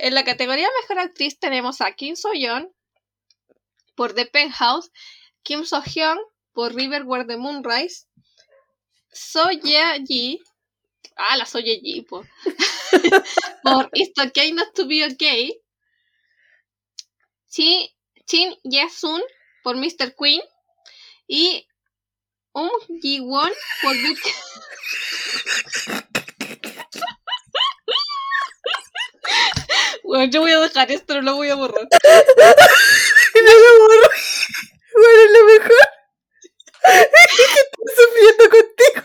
En la categoría Mejor Actriz tenemos a Kim So-yeon por The Penthouse, Kim So-hyun por River Where the Moon Rise, So Ye-ji, ah, la So Ye-ji, po, [laughs] por It's Okay Not to Be Okay, Chi- Shin Ye-sun por Mr. Queen y Um Ji-won por Good Bueno, yo voy a dejar esto, no lo voy a borrar. [laughs] No lo borro. [laughs] Bueno, lo mejor es estoy sufriendo contigo.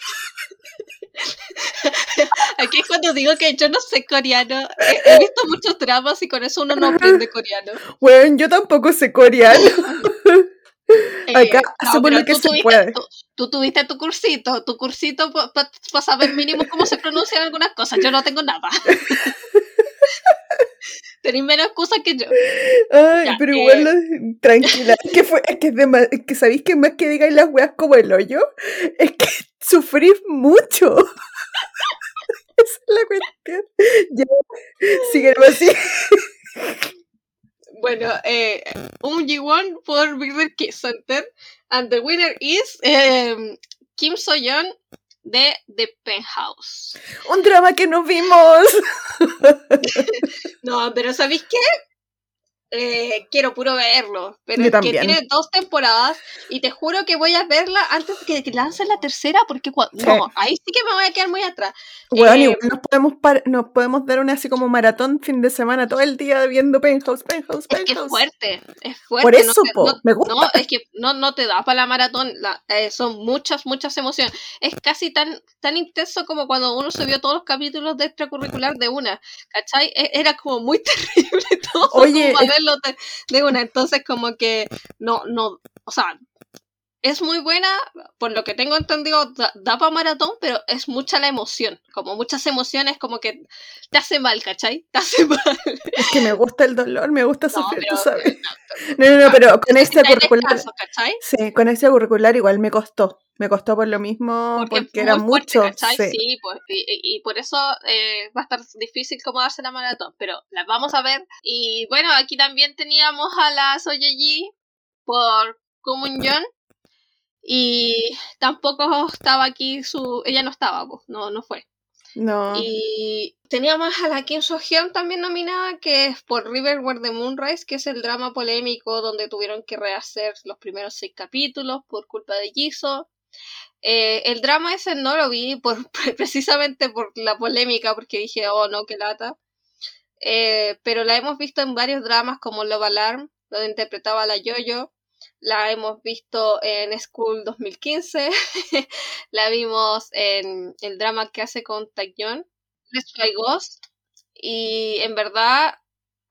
[laughs] Aquí es cuando digo que yo no sé coreano. He, visto muchos dramas y con eso uno no aprende coreano. Bueno, yo tampoco sé coreano. [laughs] Eh, Acá no, hacemos pero lo que tú se tuviste- puede. Tú, tú tuviste tu cursito, tu cursito para saber mínimo cómo se pronuncian algunas cosas. Yo no tengo nada. [laughs] [laughs] Tenéis menos excusas que yo. Ay, Ya, pero eh. igual, lo- tranquila. Es que, fue, es que, es dema- es que sabéis que más que digáis las weas como el hoyo, es que [laughs] sufrís mucho. [laughs] Esa es la cuestión. Ya, sígueme así. Bueno, eh, un G1 por Kiss Center. And the winner is eh, Kim So-yeon de The Penthouse. Un drama que nos vimos. [laughs] No, pero ¿sabéis qué? Eh, quiero puro verlo, pero es que tiene dos temporadas y te juro que voy a verla antes de que lancen la tercera porque Sí. no, ahí sí que me voy a quedar muy atrás. Bueno, Eh, nos podemos, nos podemos dar una así como maratón fin de semana todo el día viendo Penthouse, Penthouse, Es que es Penthouse. fuerte, es fuerte. Por eso, no, po, no- me gusta. no, es que no, no te da para la maratón, la- eh, son muchas, muchas emociones. Es casi tan, tan intenso como cuando uno se vio todos los capítulos de extracurricular de una, ¿cachai? E- Era como muy [laughs] terrible todo Oye, de, de una, entonces como que no, no, o sea, es muy buena, por lo que tengo entendido, da, para maratón, pero es mucha la emoción, como muchas emociones, como que te hace mal, ¿cachai? Te hace [laughs] mal. Es que me gusta el dolor, me gusta No, sufrir, pero- tú sabes. No, no, no, pero con este curricular. ¿cachai? Sí, con este curricular igual me costó. Me costó por lo mismo, porque, Porque, era fuerte, mucho. sí. Sí, pues, y, por eso eh, va a estar difícil como darse la maratón, pero las vamos a ver. Y bueno, aquí también teníamos a la Soyeji por Yeon. Y tampoco estaba aquí su. Ella no estaba, pues, no, no fue. No. Y teníamos a la Kim So Hyun también nominada, que es por River Where the Moon Rise, que es el drama polémico donde tuvieron que rehacer los primeros seis capítulos por culpa de Jisoo. Eh, el drama ese no lo vi [laughs] por, precisamente por la polémica, porque dije, oh no, qué lata. Eh, pero la hemos visto en varios dramas como Love Alarm, donde interpretaba a la Yoyo. La hemos visto en School 2015. [laughs] la vimos en el drama que hace con Taekyon, Let's Ghost. Y en verdad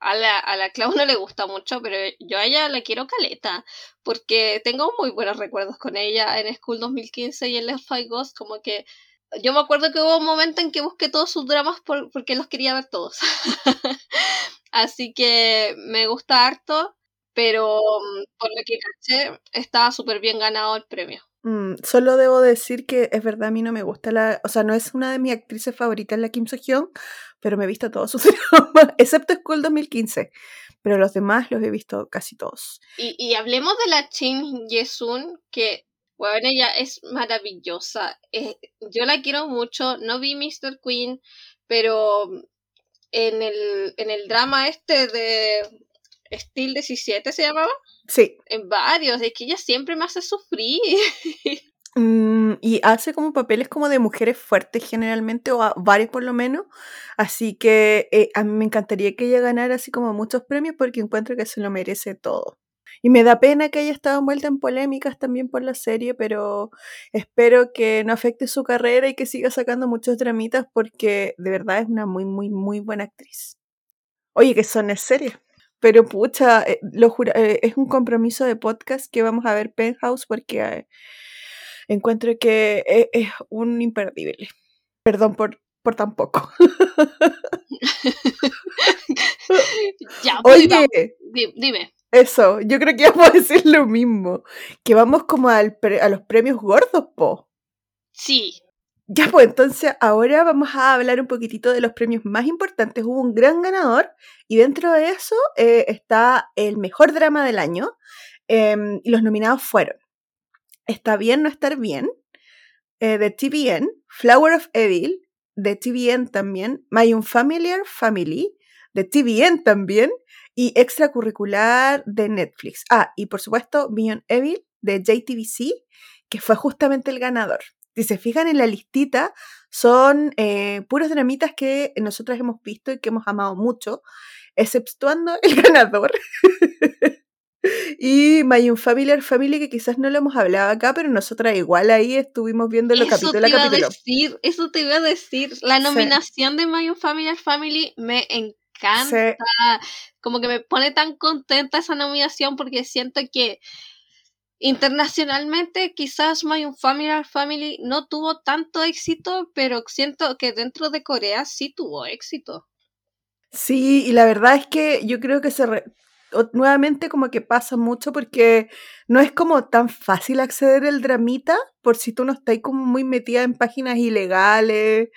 a la, a la Clau no le gusta mucho, pero yo a ella la quiero caleta. Porque tengo muy buenos recuerdos con ella en School 2015 y en Let's Fly Ghost. Como que yo me acuerdo que hubo un momento en que busqué todos sus dramas por- porque los quería ver todos. [laughs] Así que me gusta harto, pero mm, por lo que caché, estaba súper bien ganado el premio. Mm, solo debo decir que es verdad, a mí no me gusta la. O sea, no es una de mis actrices favoritas la Kim So-hyun, pero me he visto todos sus [laughs] dramas, excepto School 2015. Pero los demás los he visto casi todos. Y, y hablemos de la Chin Yesun, que, bueno, ella es maravillosa. Eh, yo la quiero mucho. No vi Mr. Queen, pero en el, en el drama este de Steel 17 se llamaba. Sí. En varios, es que ella siempre me hace sufrir. [laughs] Mm, y hace como papeles como de mujeres fuertes generalmente, o varios por lo menos. Así que eh, a mí me encantaría que ella ganara así como muchos premios porque encuentro que se lo merece todo. Y me da pena que haya estado envuelta en polémicas también por la serie, pero espero que no afecte su carrera y que siga sacando muchos dramitas porque de verdad es una muy, muy, muy buena actriz. Oye, que son es serie. Pero pucha, eh, lo eh, es un compromiso de podcast que vamos a ver Penthouse porque eh, encuentro que es, un imperdible. Perdón por, por tan poco. [laughs] ya, pues, Oye, dime. Eso, yo creo que [laughs] vamos a decir lo mismo. Que vamos como al a los premios gordos, po. Sí, ya, pues entonces ahora vamos a hablar un poquitito de los premios más importantes. Hubo un gran ganador y dentro de eso eh, está el mejor drama del año em, y los nominados fueron Está bien no estar bien, eh, de TVN, Flower of Evil, de TVN también, My Unfamiliar Family, de TVN también, y extracurricular de Netflix. Ah, y por supuesto, Beyond Evil, de JTBC, que fue justamente el ganador. Si se fijan en la listita, son eh, puros dramitas que nosotras hemos visto y que hemos amado mucho, exceptuando el [laughs] ganador. Y My Unfamiliar Family, que quizás no lo hemos hablado acá, pero nosotras igual ahí estuvimos viendo los capítulos. Eso te iba a decir, eso te iba a decir. La nominación de My Unfamiliar Family me encanta. Como que me pone tan contenta esa nominación porque siento que Internacionalmente, quizás My Unfamiliar Family no tuvo tanto éxito, pero siento que dentro de Corea sí tuvo éxito. Sí, y la verdad es que yo creo que se nuevamente como que pasa mucho porque no es como tan fácil acceder al dramita por si tú no estás como muy metida en páginas ilegales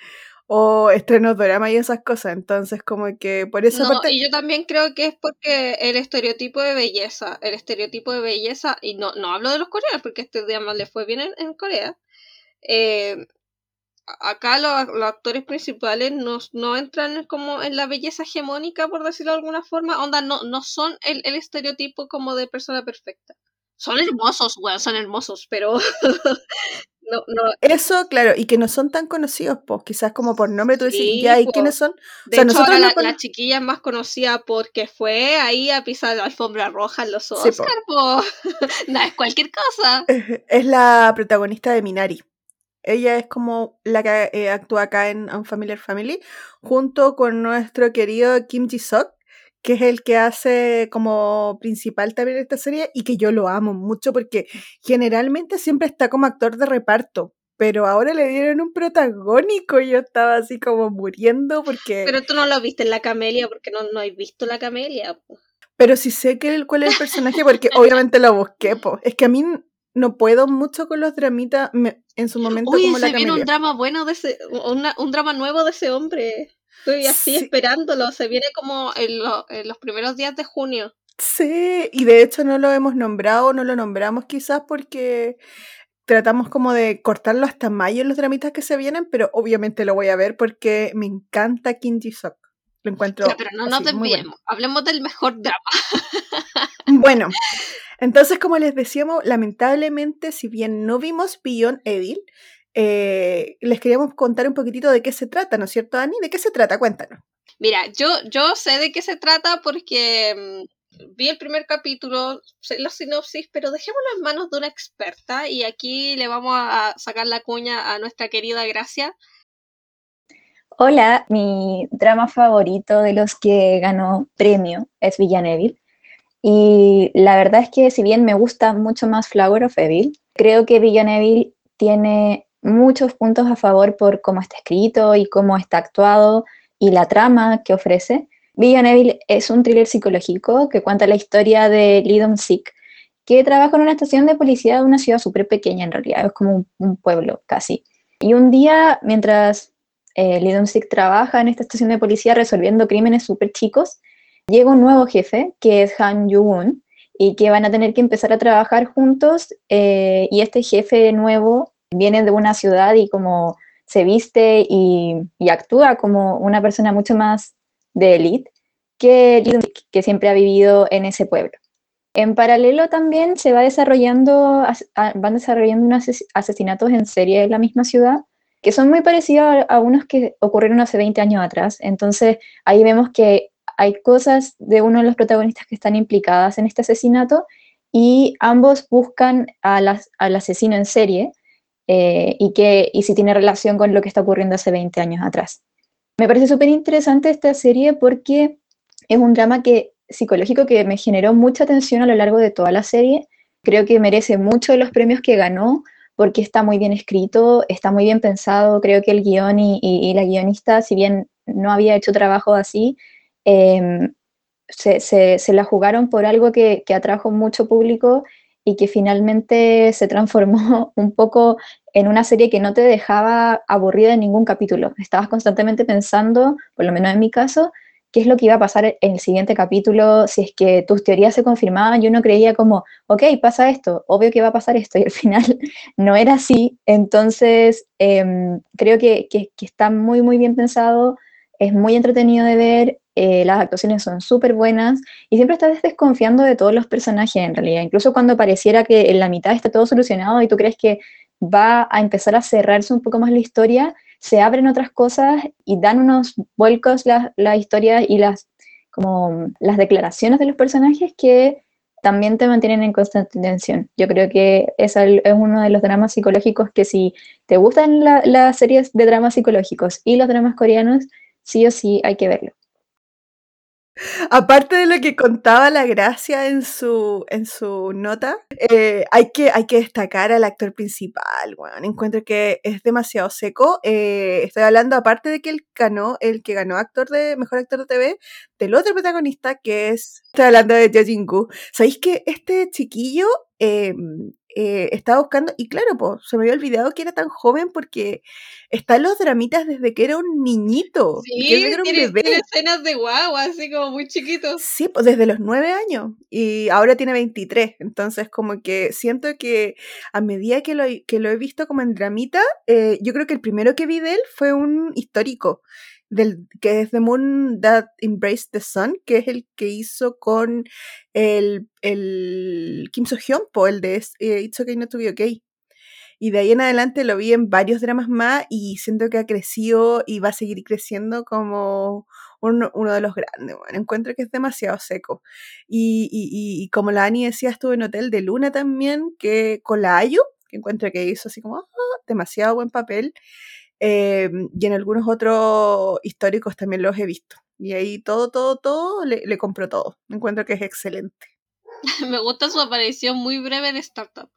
o estrenos drama y esas cosas. Entonces, como que por eso. No, y yo también creo que es porque el estereotipo de belleza, el estereotipo de belleza, y no, no hablo de los coreanos, porque este drama le fue bien en, Corea. Eh, acá los, actores principales no, no, entran como en la belleza hegemónica, por decirlo de alguna forma. Onda, no, no son el, el estereotipo como de persona perfecta. Son hermosos, weón, son hermosos, pero [laughs] No, no. Eso, claro, y que no son tan conocidos, pues quizás como por nombre tú decís, ya, ¿y quiénes son? De hecho, ahora la, chiquilla es más conocida porque fue ahí a pisar la alfombra roja en los Oscar, [laughs] no es cualquier cosa. Es la protagonista de Minari. Ella es como la que eh, actúa acá en Unfamiliar Family, junto con nuestro querido Kim Ji-sok, que es el que hace como principal también esta serie y que yo lo amo mucho porque generalmente siempre está como actor de reparto, pero ahora le dieron un protagónico y yo estaba así como muriendo porque... Pero tú no lo viste en La Camelia porque no, no has visto La Camelia. Pero sí sé que, cuál es el personaje porque obviamente lo busqué, po. es que a mí no puedo mucho con los dramitas en su momento como se viene un drama bueno de ese, un drama nuevo de ese hombre. Estoy así esperándolo, se viene como en, los primeros días de junio. Sí, y de hecho no lo hemos nombrado, no lo nombramos quizás porque tratamos como de cortarlo hasta mayo en los dramitas que se vienen, pero obviamente lo voy a ver porque me encanta Kim Ji-sok. Lo encuentro. pero no nos desviemos, hablemos del mejor drama. bueno, entonces como les decíamos, lamentablemente, si bien no vimos Beyond Evil, eh, les queríamos contar un poquitito de qué se trata, ¿no es cierto, Dani? ¿De qué se trata? Cuéntanos. Mira, yo, yo sé de qué se trata porque mm, vi el primer capítulo, sé la sinopsis, pero dejémoslo en manos de una experta y aquí le vamos a sacar la cuña a nuestra querida Gracia. Hola, mi drama favorito de los que ganó premio es Villaneville. Y la verdad es que si bien me gusta mucho más Flower of Evil, creo que Villaneville tiene muchos puntos a favor por cómo está escrito y cómo está actuado y la trama que ofrece. Evil es un thriller psicológico que cuenta la historia de Lee Dong-sik, que trabaja en una estación de policía de una ciudad súper pequeña en realidad, es como un, pueblo casi. Y un día, mientras eh, Lee Dong-sik trabaja en esta estación de policía resolviendo crímenes súper chicos, llega un nuevo jefe, que es Han Yu-woon, y que van a tener que empezar a trabajar juntos, eh, y este jefe nuevo viene de una ciudad y como se viste y, y actúa como una persona mucho más de élite que, que siempre ha vivido en ese pueblo. En paralelo también se va desarrollando, van desarrollando unos asesinatos en serie en la misma ciudad, que son muy parecidos a, unos que ocurrieron hace 20 años atrás. Entonces ahí vemos que hay cosas de uno de los protagonistas que están implicadas en este asesinato y ambos buscan al asesino en serie eh, y, que, y si tiene relación con lo que está ocurriendo hace 20 años atrás. Me parece súper interesante esta serie porque es un drama que, psicológico que me generó mucha atención a lo largo de toda la serie. Creo que merece mucho los premios que ganó porque está muy bien escrito, está muy bien pensado. Creo que el guion y, la guionista, si bien no había hecho trabajo así, em, se, la jugaron por algo que, atrajo mucho público y que finalmente se transformó [laughs] un poco en una serie que no te dejaba aburrida en ningún capítulo. Estabas constantemente pensando, por lo menos en mi caso, qué es lo que iba a pasar en el siguiente capítulo, si es que tus teorías se confirmaban, yo no creía como, ok, pasa esto, obvio que va a pasar esto, y al [laughs] final no era así. Entonces, em, creo que, que, está muy, muy bien pensado, es muy entretenido de ver, eh, las actuaciones son súper buenas y siempre estás desconfiando de todos los personajes en realidad, incluso cuando pareciera que en la mitad está todo solucionado y tú crees que va a empezar a cerrarse un poco más la historia, se abren otras cosas y dan unos vuelcos las la historias y las, como, las declaraciones de los personajes que también te mantienen en constante tensión. Yo creo que es, es uno de los dramas psicológicos que si te gustan las series de dramas psicológicos y los dramas coreanos, sí o sí hay que verlo. Aparte de lo que contaba la gracia en su, en su nota, eh, hay, que, hay que destacar al actor principal. Bueno, encuentro que es demasiado seco. Eh, estoy hablando, aparte de que él ganó, el que ganó actor de mejor actor de TV, del otro protagonista que es. Estoy hablando de Jo Jin-gu. ¿Sabéis que este chiquillo em, eh, estaba buscando, y claro, pues, se me había olvidado que era tan joven porque está en los dramitas desde que era un niñito. Sí, era un tiene, tiene, escenas de guagua, así como muy chiquito. Sí, pues desde los nueve años, y ahora tiene 23, entonces como que siento que a medida que lo, que lo he visto como en dramita, eh, yo creo que el primero que vi de él fue un histórico, del, que es The Moon That Embraced the Sun, que es el que hizo con el, el Kim So-hyun, el de eh, It's Okay Not To Be Okay. Y de ahí en adelante lo vi en varios dramas más y siento que ha crecido y va a seguir creciendo como uno, uno de los grandes. Bueno, encuentro que es demasiado seco. Y, y, y, como la Ani decía, estuve en Hotel de Luna también, que con la Ayu, que encuentro que hizo así como ah, demasiado buen papel. Em, y en algunos otros históricos también los he visto. Y ahí todo, todo, todo, le, le compro todo. Encuentro que es excelente. [laughs] Me gusta su aparición muy breve de Startup.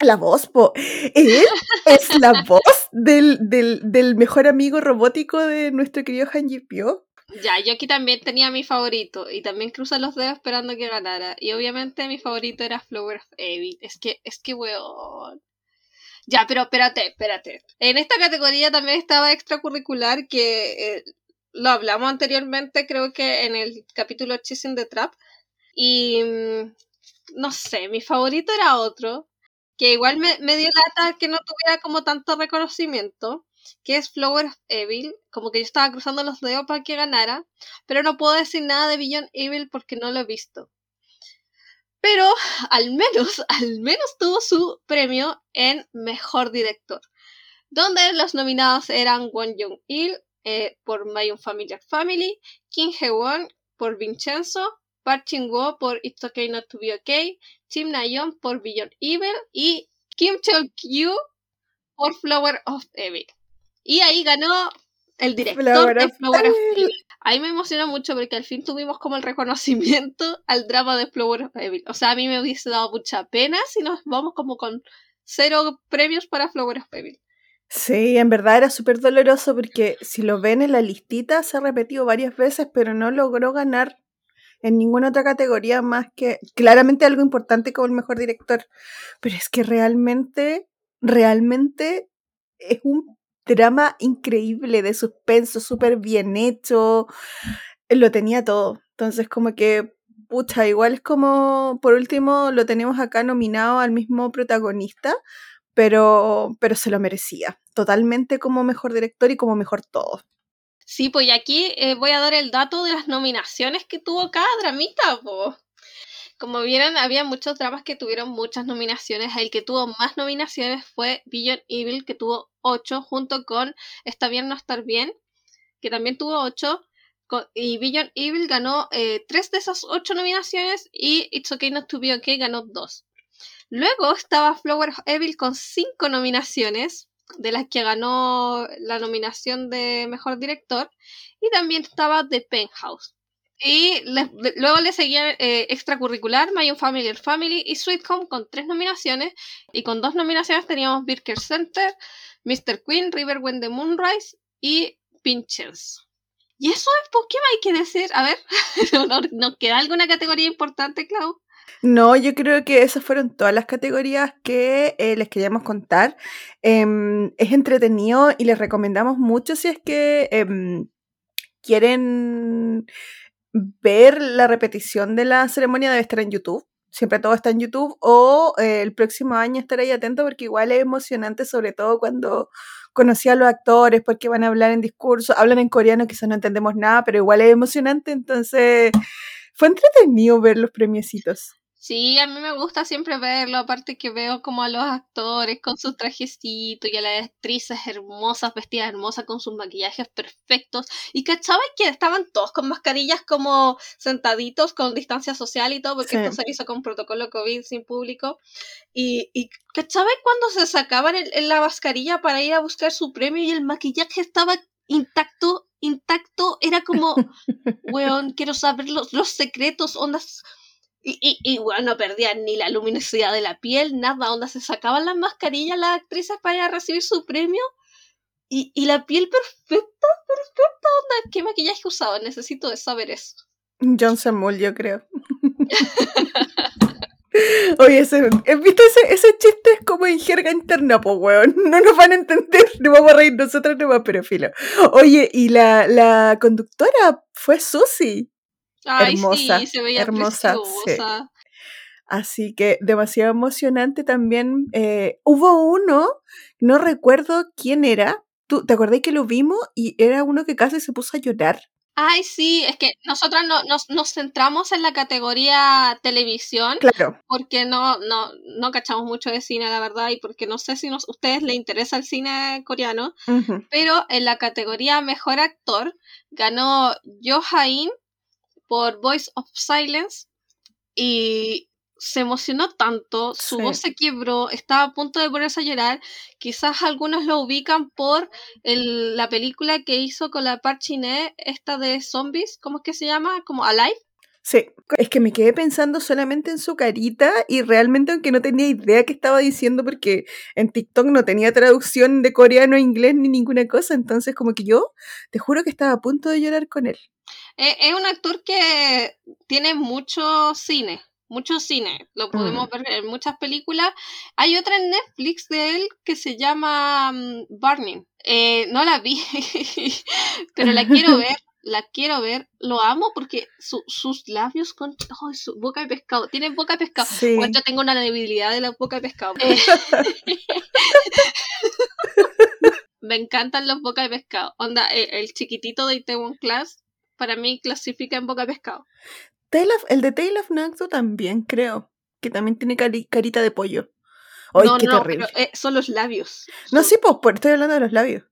La voz, po. Él es la voz del, del, del, mejor amigo robótico de nuestro querido Han Pyo. Ya, yo aquí también tenía mi favorito y también cruza los dedos esperando que ganara. Y obviamente mi favorito era Flower of Evil. Es que, es que weón. Ya, pero espérate, espérate. En esta categoría también estaba extracurricular que eh, lo hablamos anteriormente, creo que en el capítulo Chasing the Trap. Y mm, no sé, mi favorito era otro, que igual me, me dio lata que no tuviera como tanto reconocimiento, que es Flower Evil, como que yo estaba cruzando los dedos para que ganara, pero no puedo decir nada de Beyond Evil porque no lo he visto. Pero al menos, [laughs] al menos tuvo su premio en Mejor Director, donde los nominados eran Won Jung-il eh, por My Unfamiliar Family, Kim Hee-won por Vincenzo, Park Chin-woo por It's Okay Not To Be Okay, Tim Na-yeon por Beyond Evil y Kim Chol-kyu por Flower of Evil. Y ahí ganó el director de Flower of Evil. Ahí me emociona mucho porque al fin tuvimos como el reconocimiento [laughs] al drama de Flower of. O sea, a mí me hubiese dado mucha pena si nos vamos como con cero premios para Flower of. Sí, en verdad era súper doloroso porque si lo ven en la listita se ha repetido varias veces, pero no logró ganar en ninguna otra categoría más que claramente algo importante como el mejor director. Pero es que realmente, realmente es un drama increíble de suspenso, súper bien hecho. Lo tenía todo. Entonces, como que, pucha, igual es como, por último, lo tenemos acá nominado al mismo protagonista, pero, pero se lo merecía. Totalmente como mejor director y como mejor todo. Sí, pues aquí eh, voy a dar el dato de las nominaciones que tuvo cada dramita, pues. Como vieron, había muchos dramas que tuvieron muchas nominaciones. El que tuvo más nominaciones fue Beyond Evil, que tuvo 8, junto con Está bien no estar bien, que también tuvo 8. Y Beyond Evil ganó eh, 3 de esas 8 nominaciones y It's Okay Not to Be Okay ganó 2. Luego estaba Flower Evil con 5 nominaciones, de las que ganó la nominación de Mejor Director. Y también estaba The Penthouse. Y luego le seguía eh, extracurricular, My Own Family, Family y Sweet Home con tres nominaciones. Y con dos nominaciones teníamos Birker Center, Mr. Queen, River When the Moonrise y Pinchers. Y eso es, ¿por qué hay que decir? A ver, [laughs] ¿nos queda alguna categoría importante, Clau? No, yo creo que esas fueron todas las categorías que eh, les queríamos contar. Em, es entretenido y les recomendamos mucho si es que em, quieren ver la repetición de la ceremonia debe estar en YouTube. Siempre todo está en YouTube. O eh, el próximo año estar ahí atento porque igual es emocionante, sobre todo cuando conocí a los actores, porque van a hablar en discurso. Hablan en coreano, quizás no entendemos nada, pero igual es emocionante. Entonces, fue entretenido ver los premiecitos. Sí, a mí me gusta siempre verlo, aparte que veo como a los actores con sus trajecitos y a las actrices hermosas, vestidas hermosas con sus maquillajes perfectos. Y cachaba que estaban todos con mascarillas como sentaditos con distancia social y todo, porque esto se hizo con protocolo COVID sin público. Y, y cachaba cuando se sacaban el, la mascarilla para ir a buscar su premio y el maquillaje estaba intacto, intacto, era como, [laughs] weón, quiero saber los, los secretos, ondas y, y, bueno, no perdían ni la luminosidad de la piel, nada, onda se sacaban las mascarillas las actrices para recibir su premio. Y, y la piel perfecta, perfecta, onda, ¿qué maquillaje usaban? Necesito saber eso. Johnson Mull, yo creo. [laughs] Oye, ese, ¿viste ese, ese chiste? Es como en jerga interna, pues, weón. [laughs] No nos van a entender, no vamos a reír nosotros nomás, pero filo. Oye, y la, la conductora fue Susie hermosa, sí, se veía hermosa. Así que demasiado emocionante también. Eh, hubo uno, no recuerdo quién era. ¿Tú, ¿Te acordás que lo vimos? Y era uno que casi se puso a llorar. Ay, sí, es que nosotros no, nos, nos, centramos en la categoría televisión. Claro. Porque no, no, no cachamos mucho de cine, la verdad, y porque no sé si a ustedes les interesa el cine coreano. Pero en la categoría mejor actor ganó Jo por Voice of Silence y se emocionó tanto, su voz se quebró, estaba a punto de ponerse a llorar. Quizás algunos lo ubican por la película que hizo con la Parchiné, esta de zombies, ¿cómo es que se llama? Como Alive. Sí, es que me quedé pensando solamente en su carita y realmente aunque no tenía idea qué estaba diciendo porque en TikTok no tenía traducción de coreano a inglés ni ninguna cosa, entonces como que yo te juro que estaba a punto de llorar con él. Eh, es un actor que tiene mucho cine, mucho cine. Lo podemos mm. ver en muchas películas. Hay otra en Netflix de él que se llama mm, Burning. Eh, no la vi, [laughs] pero la quiero [laughs] ver. La quiero ver, lo amo porque sus labios con su boca de pescado. Tiene boca de pescado. yo tengo una debilidad de la boca de pescado. Eh, [laughs] me encantan los boca de pescado. Onda, el, chiquitito de Itaewon Class para mí clasifica en boca de pescado. el de Tail of Naxo también, creo. Que también tiene carita de pollo. no, no, Pero, eh, son los labios. No, sí, pues, estoy hablando de los labios.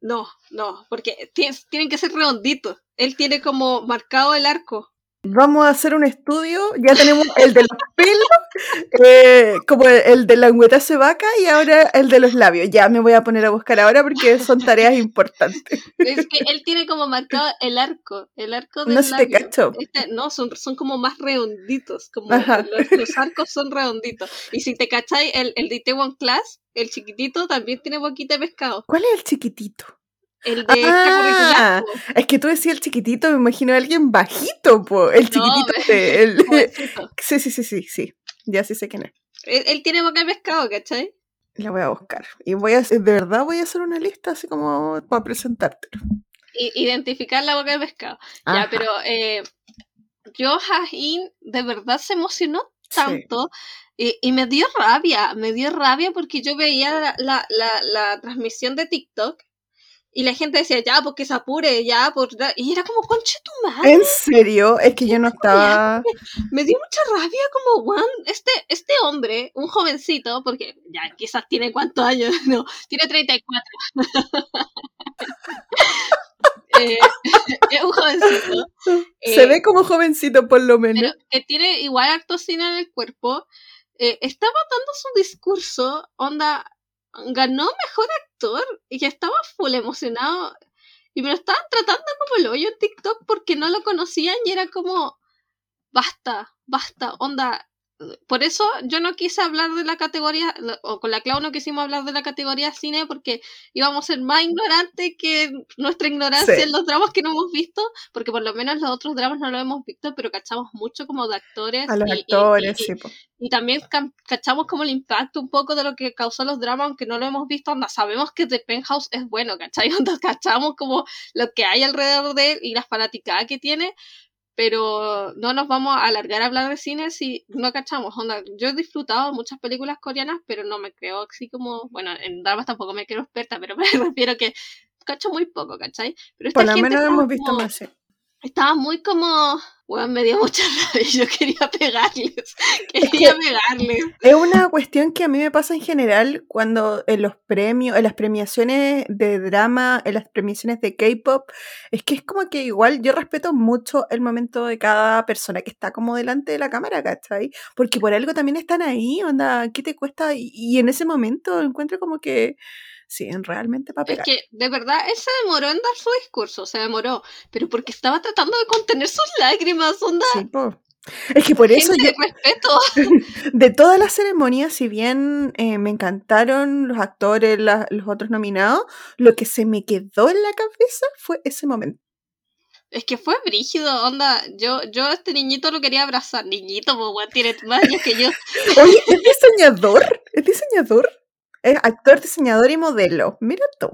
No, no, porque tienen que ser redonditos. Él tiene como marcado el arco. Vamos a hacer un estudio, ya tenemos el de los pelos, eh, como el, de la de vaca y ahora el de los labios. Ya me voy a poner a buscar ahora porque son tareas importantes. Es que él tiene como marcado el arco, el arco del No se te cacho. Este, no, son, son como más redonditos, como los, arcos son redonditos. Y si te cacháis, el, el de Itaewon Class, el chiquitito, también tiene boquita de pescado. ¿Cuál es el chiquitito? El de Ah, es que tú decías el chiquitito, me imagino a alguien bajito, po. El chiquitito [laughs] de el-. [laughs] Sí, sí, sí, sí, sí. Ya sí sé quién es. Él, él tiene boca de pescado, ¿cachai? La voy a buscar. Y voy a de verdad voy a hacer una lista así como para presentártelo. Identificar la boca de pescado. Ajá, Ya, pero eh, yo, Jahin, de verdad se emocionó sí. Y, y me dio rabia, me dio rabia porque yo veía la, la, la, la transmisión de TikTok y la gente decía, ya, porque se apure, ya, por... da-". Y era como, conche tu madre. ¿En serio? Es que yo no estaba. Me dio mucha rabia como, Juan, este, este hombre, un jovencito, porque ya quizás tiene cuántos años, [laughs] no, tiene 34. [laughs] Eh, [laughs] es un jovencito. Se eh, ve como jovencito, por lo pero menos. que tiene igual harto cine en el cuerpo, eh, estaba dando su discurso, onda, ganó mejor actor y estaba full emocionado y me lo estaban tratando como el hoyo en TikTok porque no lo conocían y era como, basta, basta, onda. Por eso yo no quise hablar de la categoría, o con la Clau no quisimos hablar de la categoría cine porque íbamos a ser más ignorantes que nuestra ignorancia Sí. en los dramas que no hemos visto, porque por lo menos los otros dramas no los hemos visto, pero cachamos mucho como de actores. A los y- y- actores, y- sí. po. y también cachamos como el impacto un poco de lo que causó los dramas, aunque no lo hemos visto, onda, sabemos que The Penthouse es bueno, ¿cachai? [laughs] Onda, cachamos como lo que hay alrededor de él y la fanaticada que tiene, pero no nos vamos a alargar a hablar de cine si no cachamos, onda, yo he disfrutado muchas películas coreanas, pero no me creo así como, bueno, en dramas tampoco me creo experta, pero [laughs] me refiero que cacho muy poco, ¿cachai? Pero esta Por lo menos hemos visto más. sí. Estaba muy como, bueno, me dio mucha [laughs] rabia, yo quería pegarles, [laughs] quería pegarles. Es una cuestión que a mí me pasa en general cuando en los premios, en las premiaciones de drama, en las premiaciones de K-pop, es que es como que igual yo respeto mucho el momento de cada persona que está como delante de la cámara, ¿cachai? Porque por algo también están ahí, onda, ¿qué te cuesta? Y, y en ese momento encuentro como que, sí, realmente para Es que, de verdad, él se demoró en dar su discurso, se demoró, pero porque estaba tratando de contener sus lágrimas, onda, Sí, po. Es que por eso yo, respeto. [laughs] De todas las ceremonias, si bien eh, me encantaron los actores, la- los otros nominados, lo que se me quedó en la cabeza fue ese momento. Es que fue brígido, onda, yo, yo a este niñito lo quería abrazar, niñito, pues, tiene más años que yo. [laughs] Oye, ¿es diseñador? ¿Es diseñador? Es actor, diseñador y modelo. Mira tú.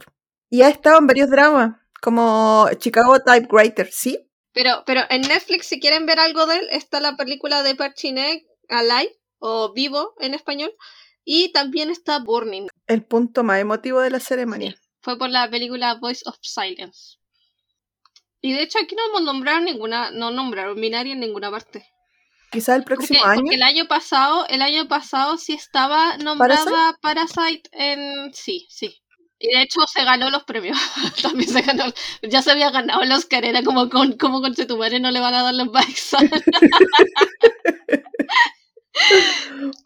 Y ha estado en varios dramas, como Chicago Typewriter, ¿sí? Pero, pero en Netflix, si quieren ver algo de él, está la película de Perchinek, Alive, o Vivo en español, y también está Burning, El punto más emotivo de la ceremonia. fue por la película Voice of Silence. Y de hecho aquí no hemos nombrado ninguna, no nombraron Minari en ninguna parte. Quizás el Porque, próximo año. porque el año pasado, el año pasado sí estaba nombrada Parasite, en sí, sí. Y de hecho se ganó los premios. [laughs] También se ganó. Ya se había ganado el Oscar. Era como con, como con Chetumare no le van a dar los bikes. [laughs]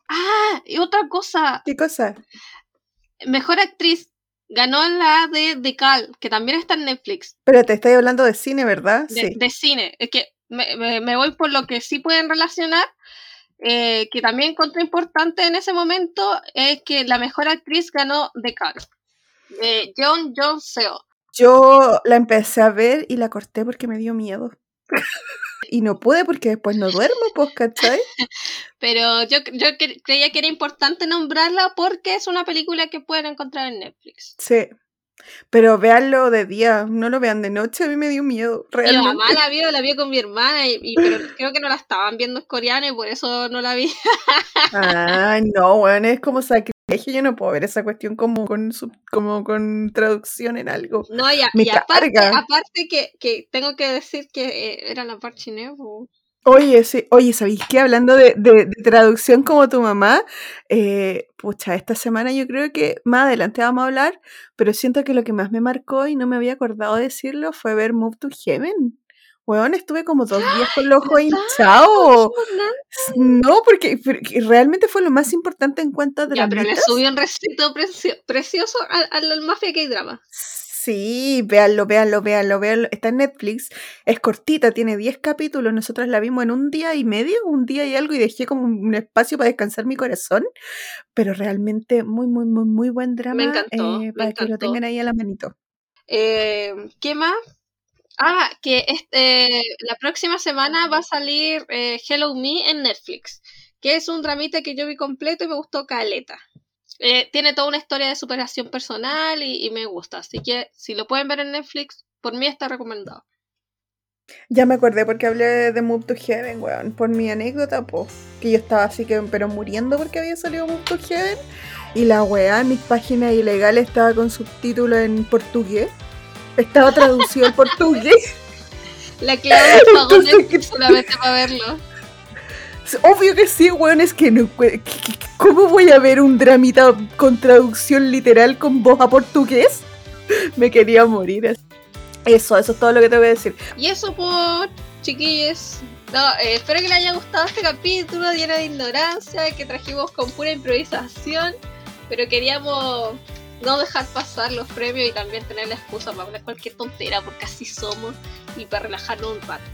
ah, y otra cosa. ¿Qué cosa? Mejor actriz. Ganó la de The Cal, que también está en Netflix. Pero te estoy hablando de cine, ¿verdad? de, Sí. de cine. Es que me, me- me voy por lo que sí pueden relacionar, eh, que también encontré importante en ese momento, es que la mejor actriz ganó The Car. De John John Seo. Yo la empecé a ver y la corté porque me dio miedo. [laughs] y no pude porque después no duermo, pues, ¿cachai? [laughs] Pero yo, yo cre- creía que era importante nombrarla porque es una película que pueden encontrar en Netflix. Sí. Pero véanlo de día, no lo vean de noche, a mí me dio miedo, Mi realmente. mamá la vio, la vio con mi hermana, y, y- pero [laughs] creo que no la estaban viendo en coreano y por eso no la vi. Ay, no, bueno, es como sacrilegio, yo no puedo ver esa cuestión como con, sub- como con traducción en algo. No, y, a- Me y aparte, aparte que, que tengo que decir que eh, era la parte Nevo. Oye, sí, oye, ¿sabéis qué? Hablando de, de- de traducción como tu mamá, eh, pucha, esta semana yo creo que más adelante vamos a hablar, pero siento que lo que más me marcó y no me había acordado de decirlo fue ver Move to Heaven. Weón, estuve como dos [gasps] días con los ojos hinchados. No, porque, porque realmente fue lo más importante en cuanto a Ya, pero le subió un recito precio- precioso al, al Mafia K-Drama. Sí, véanlo, véanlo, véanlo, véanlo. Está en Netflix, es cortita, tiene 10 capítulos. Nosotras la vimos en un día y medio, un día y algo, y dejé como un espacio para descansar mi corazón. Pero realmente muy, muy, muy, muy buen drama. Me encantó, eh, me para que lo tengan ahí a la manito. Eh, ¿Qué más? Ah, que este, la próxima semana va a salir eh, Hello Me en Netflix, que es un dramita que yo vi completo y me gustó caleta. Eh, tiene toda una historia de superación personal y, y me gusta, así que si lo pueden ver en Netflix, por mí está recomendado. Ya me acordé porque hablé de Move to Heaven, weón. Por mi anécdota, pues. Que yo estaba así que, pero muriendo porque había salido Move to Heaven. Y la weá en mis páginas ilegales estaba con subtítulos en portugués. Estaba traducido al portugués. [laughs] La Claudia pagó Netflix solamente para verlo. Obvio que sí, weón. Es que no. we- ¿qué- qué- ¿Cómo voy a ver un dramita con traducción literal con voz a portugués? [laughs] Me quería morir. Eso, eso es todo lo que te voy a decir. Y eso por chiquillos. No, eh, espero que les haya gustado este capítulo lleno de ignorancia que trajimos con pura improvisación, pero queríamos no dejar pasar los premios y también tener la excusa para hablar cualquier tontera porque así somos y para relajarnos un rato.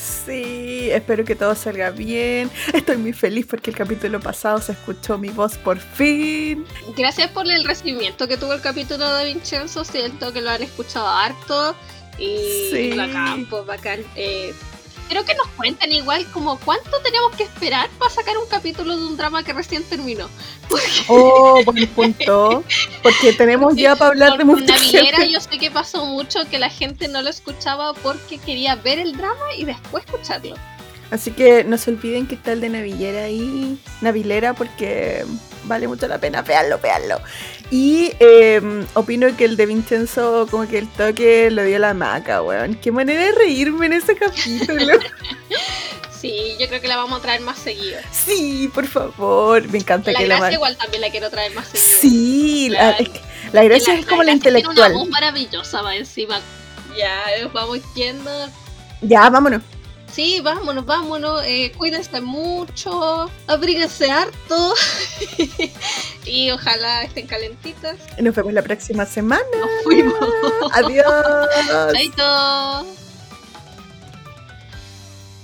Sí, espero que todo salga bien. Estoy muy feliz porque el capítulo pasado se escuchó mi voz por fin. Gracias por el recibimiento que tuvo el capítulo de Vincenzo, siento que lo han escuchado harto y Sí. bacán, pues bacán. Eh, Quiero que nos cuenten igual como cuánto tenemos que esperar para sacar un capítulo de un drama que recién terminó. Oh, buen punto. Porque tenemos ya para hablar de mucha Navilera gente. yo sé que pasó mucho que la gente no lo escuchaba porque quería ver el drama y después escucharlo. Así que no se olviden que está el de Navillera ahí, Navilera, porque vale mucho la pena, veanlo, veanlo. Y eh, opino que el de Vincenzo, como que el toque lo dio la maca, weón. Qué manera de reírme en ese capítulo. [laughs] [laughs] Sí, yo creo que la vamos a traer más seguido. sí, por favor. Me encanta La que la gracia igual también la quiero traer más seguido. Sí, la, la gracia es como la gracia tiene intelectual. una voz maravillosa va encima. Ya, vamos yendo. Ya, vámonos. Sí, vámonos, vámonos. eh, cuídense mucho. Abríguense harto. [laughs] y ojalá estén calentitas. Nos vemos la próxima semana. Nos fuimos. Adiós. Chaito.